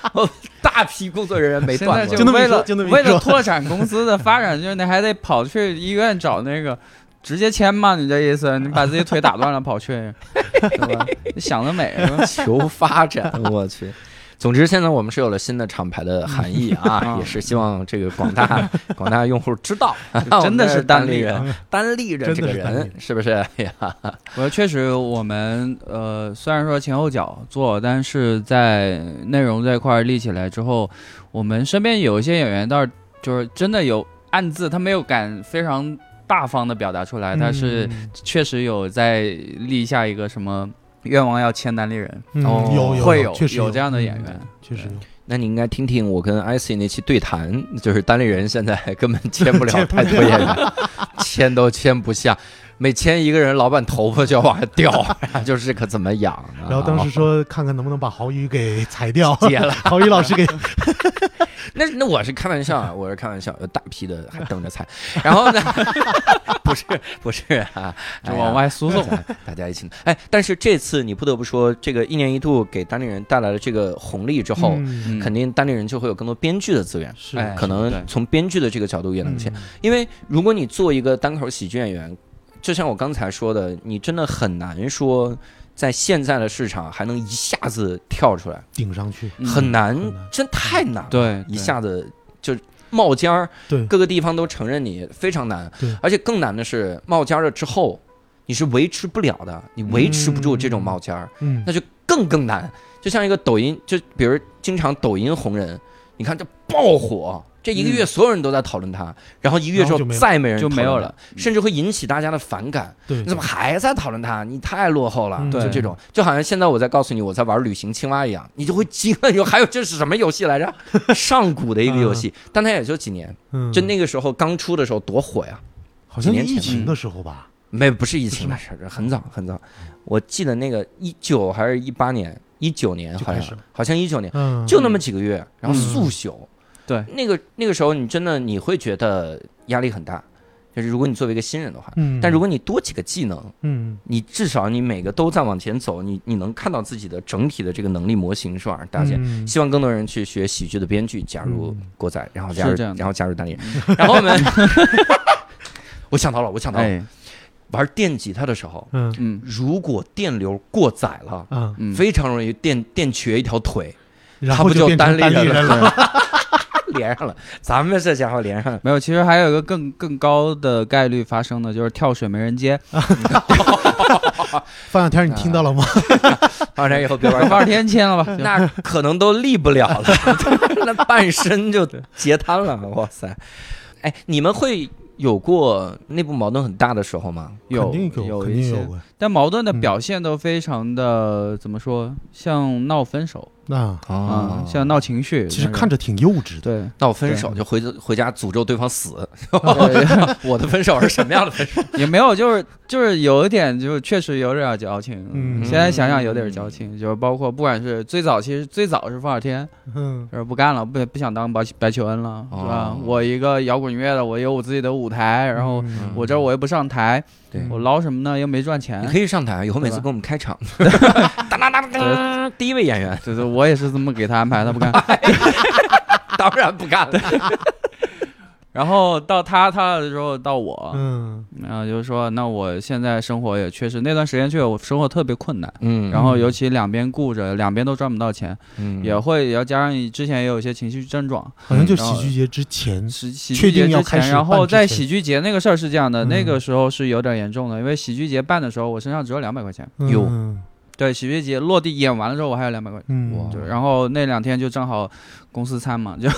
大批工作人员没断过。就为了为了拓展公司的发展，就是你还得跑去医院找那个直接签吗？你这意思？你把自己腿打断了跑去，对吧？想得美，求发展，我去。总之，现在我们是有了新的厂牌的含义啊，也是希望这个广大 广大用户知道，真的是单立人，单立人这个人是不是？我确实，我们呃，虽然说前后脚做，但是在内容这块立起来之后，我们身边有一些演员倒是就是真的有暗自，他没有敢非常大方的表达出来，但是确实有在立下一个什么。愿望要签单立人，哦，有会有有这样的演员，确实有。那你应该听听我跟 IC 那期对谈，就是单立人现在根本 签不了。太多演员，签都签不下，每签一个人，老板头发就要往下掉，就是可怎么养呢？然后当时说看看能不能把郝宇给裁掉，接了。郝宇老师给。那那我是开玩笑啊，我是开玩笑，有大批的还等着裁，然后呢，不是不是啊，就往外输送，大家一起。哎，但是这次你不得不说，这个一年一度给当地人带来了这个红利之后，肯定当地人就会有更多编剧的资源，是可能从编剧的这个角度也能签，因为如果你做一个单口喜剧演员，就像我刚才说的，你真的很难说。在现在的市场还能一下子跳出来顶上去很难，真太难。对，一下子就冒尖儿，对，各个地方都承认你非常难。对，而且更难的是冒尖了之后，你是维持不了的，你维持不住这种冒尖儿，嗯，那就更更难。就像一个抖音，就比如经常抖音红人，你看这爆火。这一个月，所有人都在讨论他，然后一个月之后再没人就没有了，甚至会引起大家的反感。你怎么还在讨论他？你太落后了。就这种，就好像现在我在告诉你我在玩旅行青蛙一样，你就会惊了。有还有这是什么游戏来着？上古的一个游戏，但它也就几年。就那个时候刚出的时候多火呀！好像疫情的时候吧？没，不是疫情的事儿，很早很早。我记得那个一九还是一八年，一九年好像好像一九年，就那么几个月，然后速朽。对，那个那个时候，你真的你会觉得压力很大，就是如果你作为一个新人的话，嗯，但如果你多几个技能，嗯，你至少你每个都在往前走，你你能看到自己的整体的这个能力模型是往上搭建。希望更多人去学喜剧的编剧，加入国仔，然后加入，然后加入单立人，然后我们，我想到了，我想到了，玩电吉他的时候，嗯。嗯，如果电流过载了，嗯，非常容易电电瘸一条腿，然后就单立人了。连上了，咱们这家伙连上了。没有，其实还有一个更更高的概率发生的，就是跳水没人接。方小天你听到了吗？方小天以后别玩，方小天签了吧。那可能都立不了了，那半身就截瘫了。哇塞！哎，你们会？有过内部矛盾很大的时候吗？有，有一些，但矛盾的表现都非常的怎么说？像闹分手啊啊，像闹情绪，其实看着挺幼稚的。对，闹分手就回回家诅咒对方死。我的分手是什么样的分手？也没有，就是就是有一点，就是确实有点矫情。嗯，现在想想有点矫情，就是包括不管是最早，其实最早是方小天，嗯，就是不干了，不不想当白白求恩了，是吧？我一个摇滚乐的，我有我自己的舞。舞台，然后我这我又不上台，我捞什么呢？又没赚钱。你可以上台，以后每次给我们开场。第一位演员，就是，我也是这么给他安排，他不干，当然不干了。然后到他他的时候到我，嗯，然后就是说，那我现在生活也确实那段时间确实我生活特别困难，嗯，然后尤其两边顾着，两边都赚不到钱，嗯，也会也要加上你之前也有一些情绪症状，好像就喜剧节之前，喜喜剧节之前，然后在喜剧节那个事儿是这样的，那个时候是有点严重的，因为喜剧节办的时候我身上只有两百块钱，有。对，喜剧节落地演完了之后，我还有两百块钱。嗯，对，然后那两天就正好公司餐嘛，就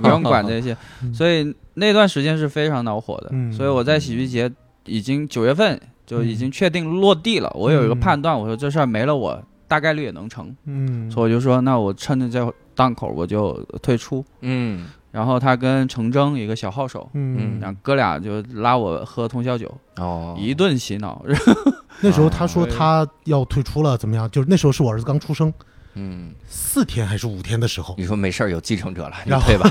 不用管这些，所以那段时间是非常恼火的。所以我在喜剧节已经九月份就已经确定落地了，我有一个判断，我说这事儿没了，我大概率也能成。嗯，所以我就说，那我趁着这档口，我就退出。嗯，然后他跟程铮一个小号手，嗯，然后哥俩就拉我喝通宵酒，哦，一顿洗脑。那时候他说他要退出了，怎么样？就是那时候是我儿子刚出生。嗯，四天还是五天的时候，你说没事儿有继承者了，你退吧。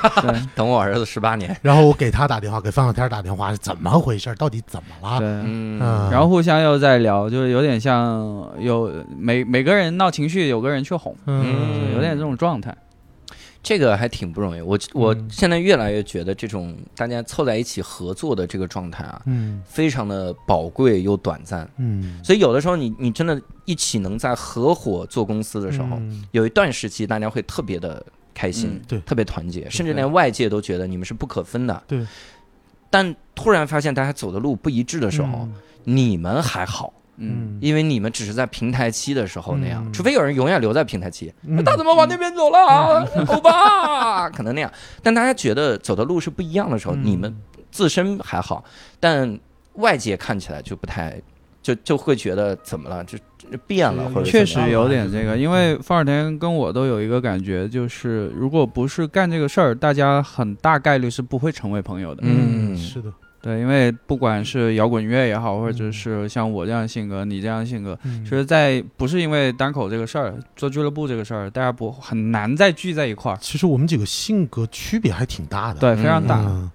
等我儿子十八年，然后我给他打电话，给范小天打电话，怎么回事？到底怎么了？对，嗯，然后互相又在聊，就是有点像有每每个人闹情绪，有个人去哄，嗯，有点这种状态。这个还挺不容易，我我现在越来越觉得这种大家凑在一起合作的这个状态啊，嗯，非常的宝贵又短暂，嗯，所以有的时候你你真的一起能在合伙做公司的时候，有一段时期大家会特别的开心，对，特别团结，甚至连外界都觉得你们是不可分的，对，但突然发现大家走的路不一致的时候，你们还好。嗯，因为你们只是在平台期的时候那样，除非有人永远留在平台期，他怎么往那边走了？欧巴，可能那样。但大家觉得走的路是不一样的时候，你们自身还好，但外界看起来就不太，就就会觉得怎么了？就变了，或者确实有点这个。因为方尔天跟我都有一个感觉，就是如果不是干这个事儿，大家很大概率是不会成为朋友的。嗯，是的。对，因为不管是摇滚乐也好，或者是像我这样性格，你这样性格，其实，在不是因为单口这个事儿，做俱乐部这个事儿，大家不很难再聚在一块儿。其实我们几个性格区别还挺大的，对，非常大。嗯，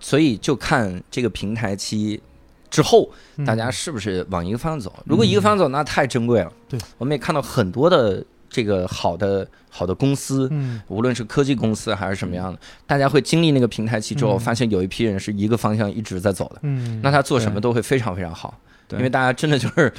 所以就看这个平台期之后，大家是不是往一个方向走。如果一个方向走，那太珍贵了。对，我们也看到很多的。这个好的好的公司，嗯，无论是科技公司还是什么样的，大家会经历那个平台期之后，发现有一批人是一个方向一直在走的，嗯，那他做什么都会非常非常好，因为大家真的就是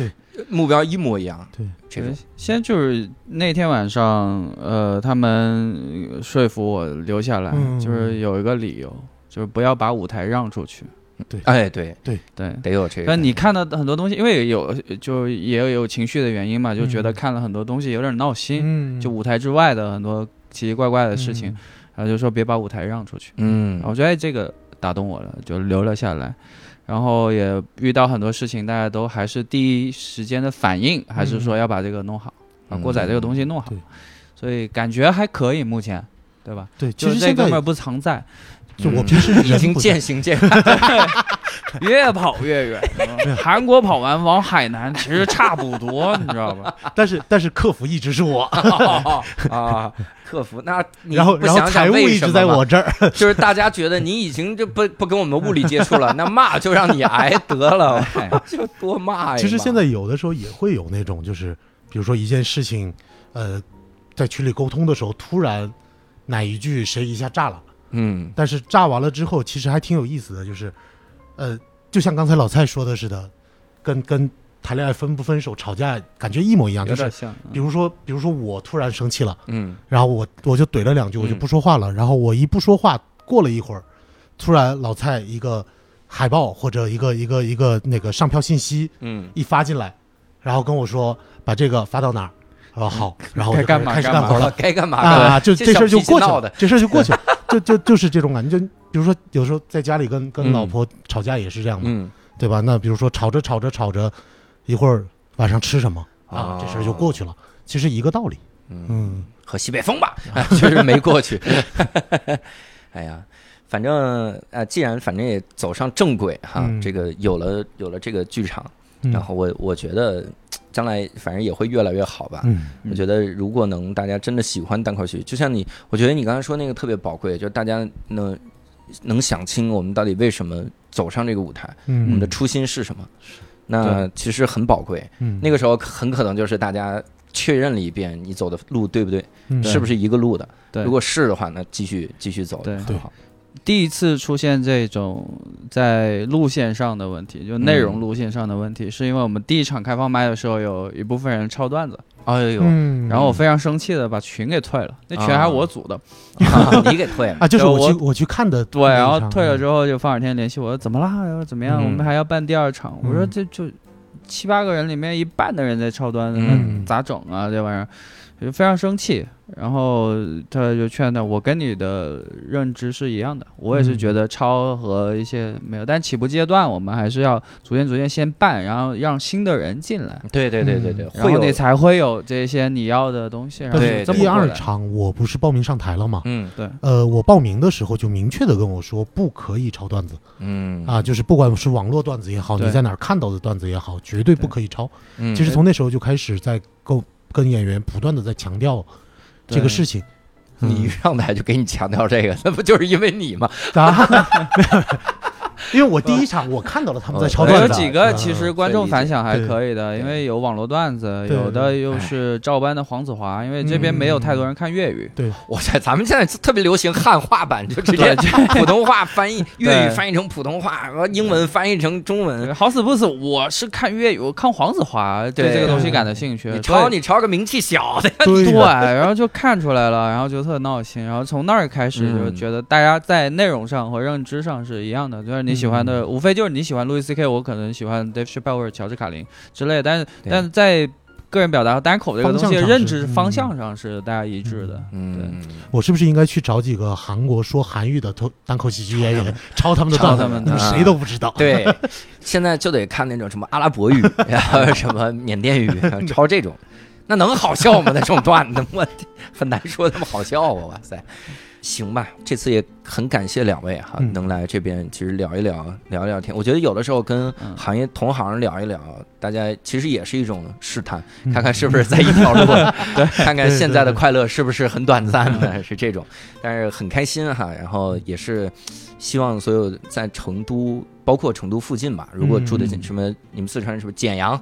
目标一模一样，对，这个先就是那天晚上，呃，他们说服我留下来，就是有一个理由，就是不要把舞台让出去。对，哎，对对对，得有这个。但你看到很多东西，因为有就也有情绪的原因嘛，就觉得看了很多东西有点闹心，嗯就舞台之外的很多奇奇怪怪的事情，然后就说别把舞台让出去。嗯，我觉得这个打动我了，就留了下来。然后也遇到很多事情，大家都还是第一时间的反应，还是说要把这个弄好，把过载这个东西弄好。所以感觉还可以，目前，对吧？对，其实这哥们儿不常在。就我平时已经渐行渐远，越跑越远。韩国跑完往海南其实差不多，你知道吧？但是但是客服一直是我 啊，客服那然后然后财务一直在我这儿，就是大家觉得你已经就不不跟我们物理接触了，那骂就让你挨得了，就多骂呀。其实现在有的时候也会有那种，就是比如说一件事情，呃，在群里沟通的时候，突然哪一句谁一下炸了。嗯，但是炸完了之后，其实还挺有意思的，就是，呃，就像刚才老蔡说的似的，跟跟谈恋爱分不分手、吵架感觉一模一样，就是比如说，比如说我突然生气了，嗯，然后我我就怼了两句，我就不说话了，然后我一不说话，过了一会儿，突然老蔡一个海报或者一个一个一个那个上票信息，嗯，一发进来，然后跟我说把这个发到哪儿。哦好，然后该干嘛开始干活了，该干嘛啊？就这事儿就过去了，这事儿就过去了，就就就是这种感觉。就比如说，有时候在家里跟跟老婆吵架也是这样的，对吧？那比如说吵着吵着吵着，一会儿晚上吃什么啊？这事儿就过去了。其实一个道理。嗯，喝西北风吧，确实没过去。哎呀，反正呃，既然反正也走上正轨哈，这个有了有了这个剧场，然后我我觉得。将来反正也会越来越好吧。嗯，我觉得如果能大家真的喜欢单口喜剧，就像你，我觉得你刚才说那个特别宝贵，就是大家能能想清我们到底为什么走上这个舞台，我们的初心是什么。那其实很宝贵。嗯，那个时候很可能就是大家确认了一遍你走的路对不对，是不是一个路的。如果是的话，那继续继续走，很好。第一次出现这种在路线上的问题，就内容路线上的问题，是因为我们第一场开放麦的时候，有一部分人抄段子，哎呦，然后我非常生气的把群给退了，那群还是我组的，你给退了啊？就是我去我去看的，对，然后退了之后就方尔天联系我说怎么啦？又怎么样？我们还要办第二场，我说这就七八个人里面一半的人在抄段子，那咋整啊？这玩意儿。就非常生气。然后他就劝他，我跟你的认知是一样的，我也是觉得抄和一些没有，但起步阶段我们还是要逐渐逐渐先办，然后让新的人进来。对对对对对，然后你才会有这些你要的东西。对，第二场我不是报名上台了吗？嗯，对。呃，我报名的时候就明确的跟我说，不可以抄段子。嗯啊，就是不管是网络段子也好，你在哪儿看到的段子也好，绝对不可以抄。嗯，其实从那时候就开始在跟跟演员不断的在强调这个事情。你一上台就给你强调这个，那不就是因为你吗？因为我第一场我看到了他们在抄段子，有几个其实观众反响还可以的，因为有网络段子，有的又是照搬的黄子华，因为这边没有太多人看粤语。对，哇塞，咱们现在特别流行汉化版，就直接 普通话翻译，粤语翻译成普通话，然后英文翻译成中文。好死不死，我是看粤语，我看黄子华，对这个东西感兴趣。你抄你抄个名气小的，对，然后就看出来了，然后就特闹心，然后从那儿开始就觉得大家在内容上和认知上是一样的，就是你。喜欢的无非就是你喜欢路易 C K，我可能喜欢 Dave Chappelle 或者乔治卡林之类，但是但是在个人表达和单口这个东西认知方向上是大家一致的。嗯，我是不是应该去找几个韩国说韩语的单单口喜剧演员抄他们的段子？你们谁都不知道。对，现在就得看那种什么阿拉伯语，然后什么缅甸语，抄这种，那能好笑吗？那种段子，我 很难说那么好笑啊！哇塞。行吧，这次也很感谢两位哈，能来这边其实聊一聊，聊一聊天。我觉得有的时候跟行业同行聊一聊，大家其实也是一种试探，看看是不是在一条路，对，看看现在的快乐是不是很短暂的，是这种。但是很开心哈，然后也是希望所有在成都，包括成都附近吧，如果住的近，什么你们四川是不是简阳？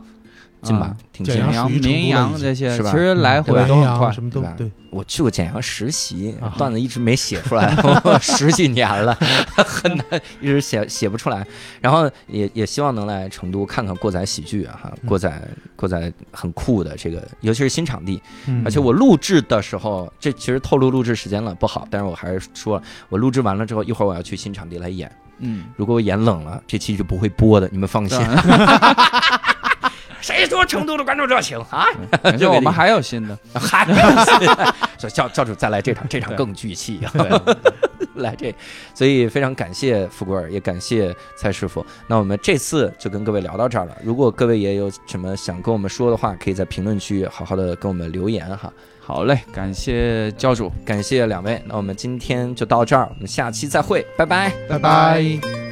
近吧，挺近。简阳、绵阳这些是吧？其实来回都很快，什么都对。我去过简阳实习，段子一直没写出来，十几年了，很难，一直写写不出来。然后也也希望能来成都看看过载喜剧啊，哈，过载过载很酷的这个，尤其是新场地。而且我录制的时候，这其实透露录制时间了，不好。但是我还是说了，我录制完了之后，一会儿我要去新场地来演。嗯，如果我演冷了，这期就不会播的，你们放心。谁说成都的观众热情啊？就我们还有新的，还有新的。说教教主再来这场，这场更聚气。来这，所以非常感谢富贵儿，也感谢蔡师傅。那我们这次就跟各位聊到这儿了。如果各位也有什么想跟我们说的话，可以在评论区好好的跟我们留言哈。好嘞，感谢教主，感谢两位。那我们今天就到这儿，我们下期再会，拜拜，拜拜。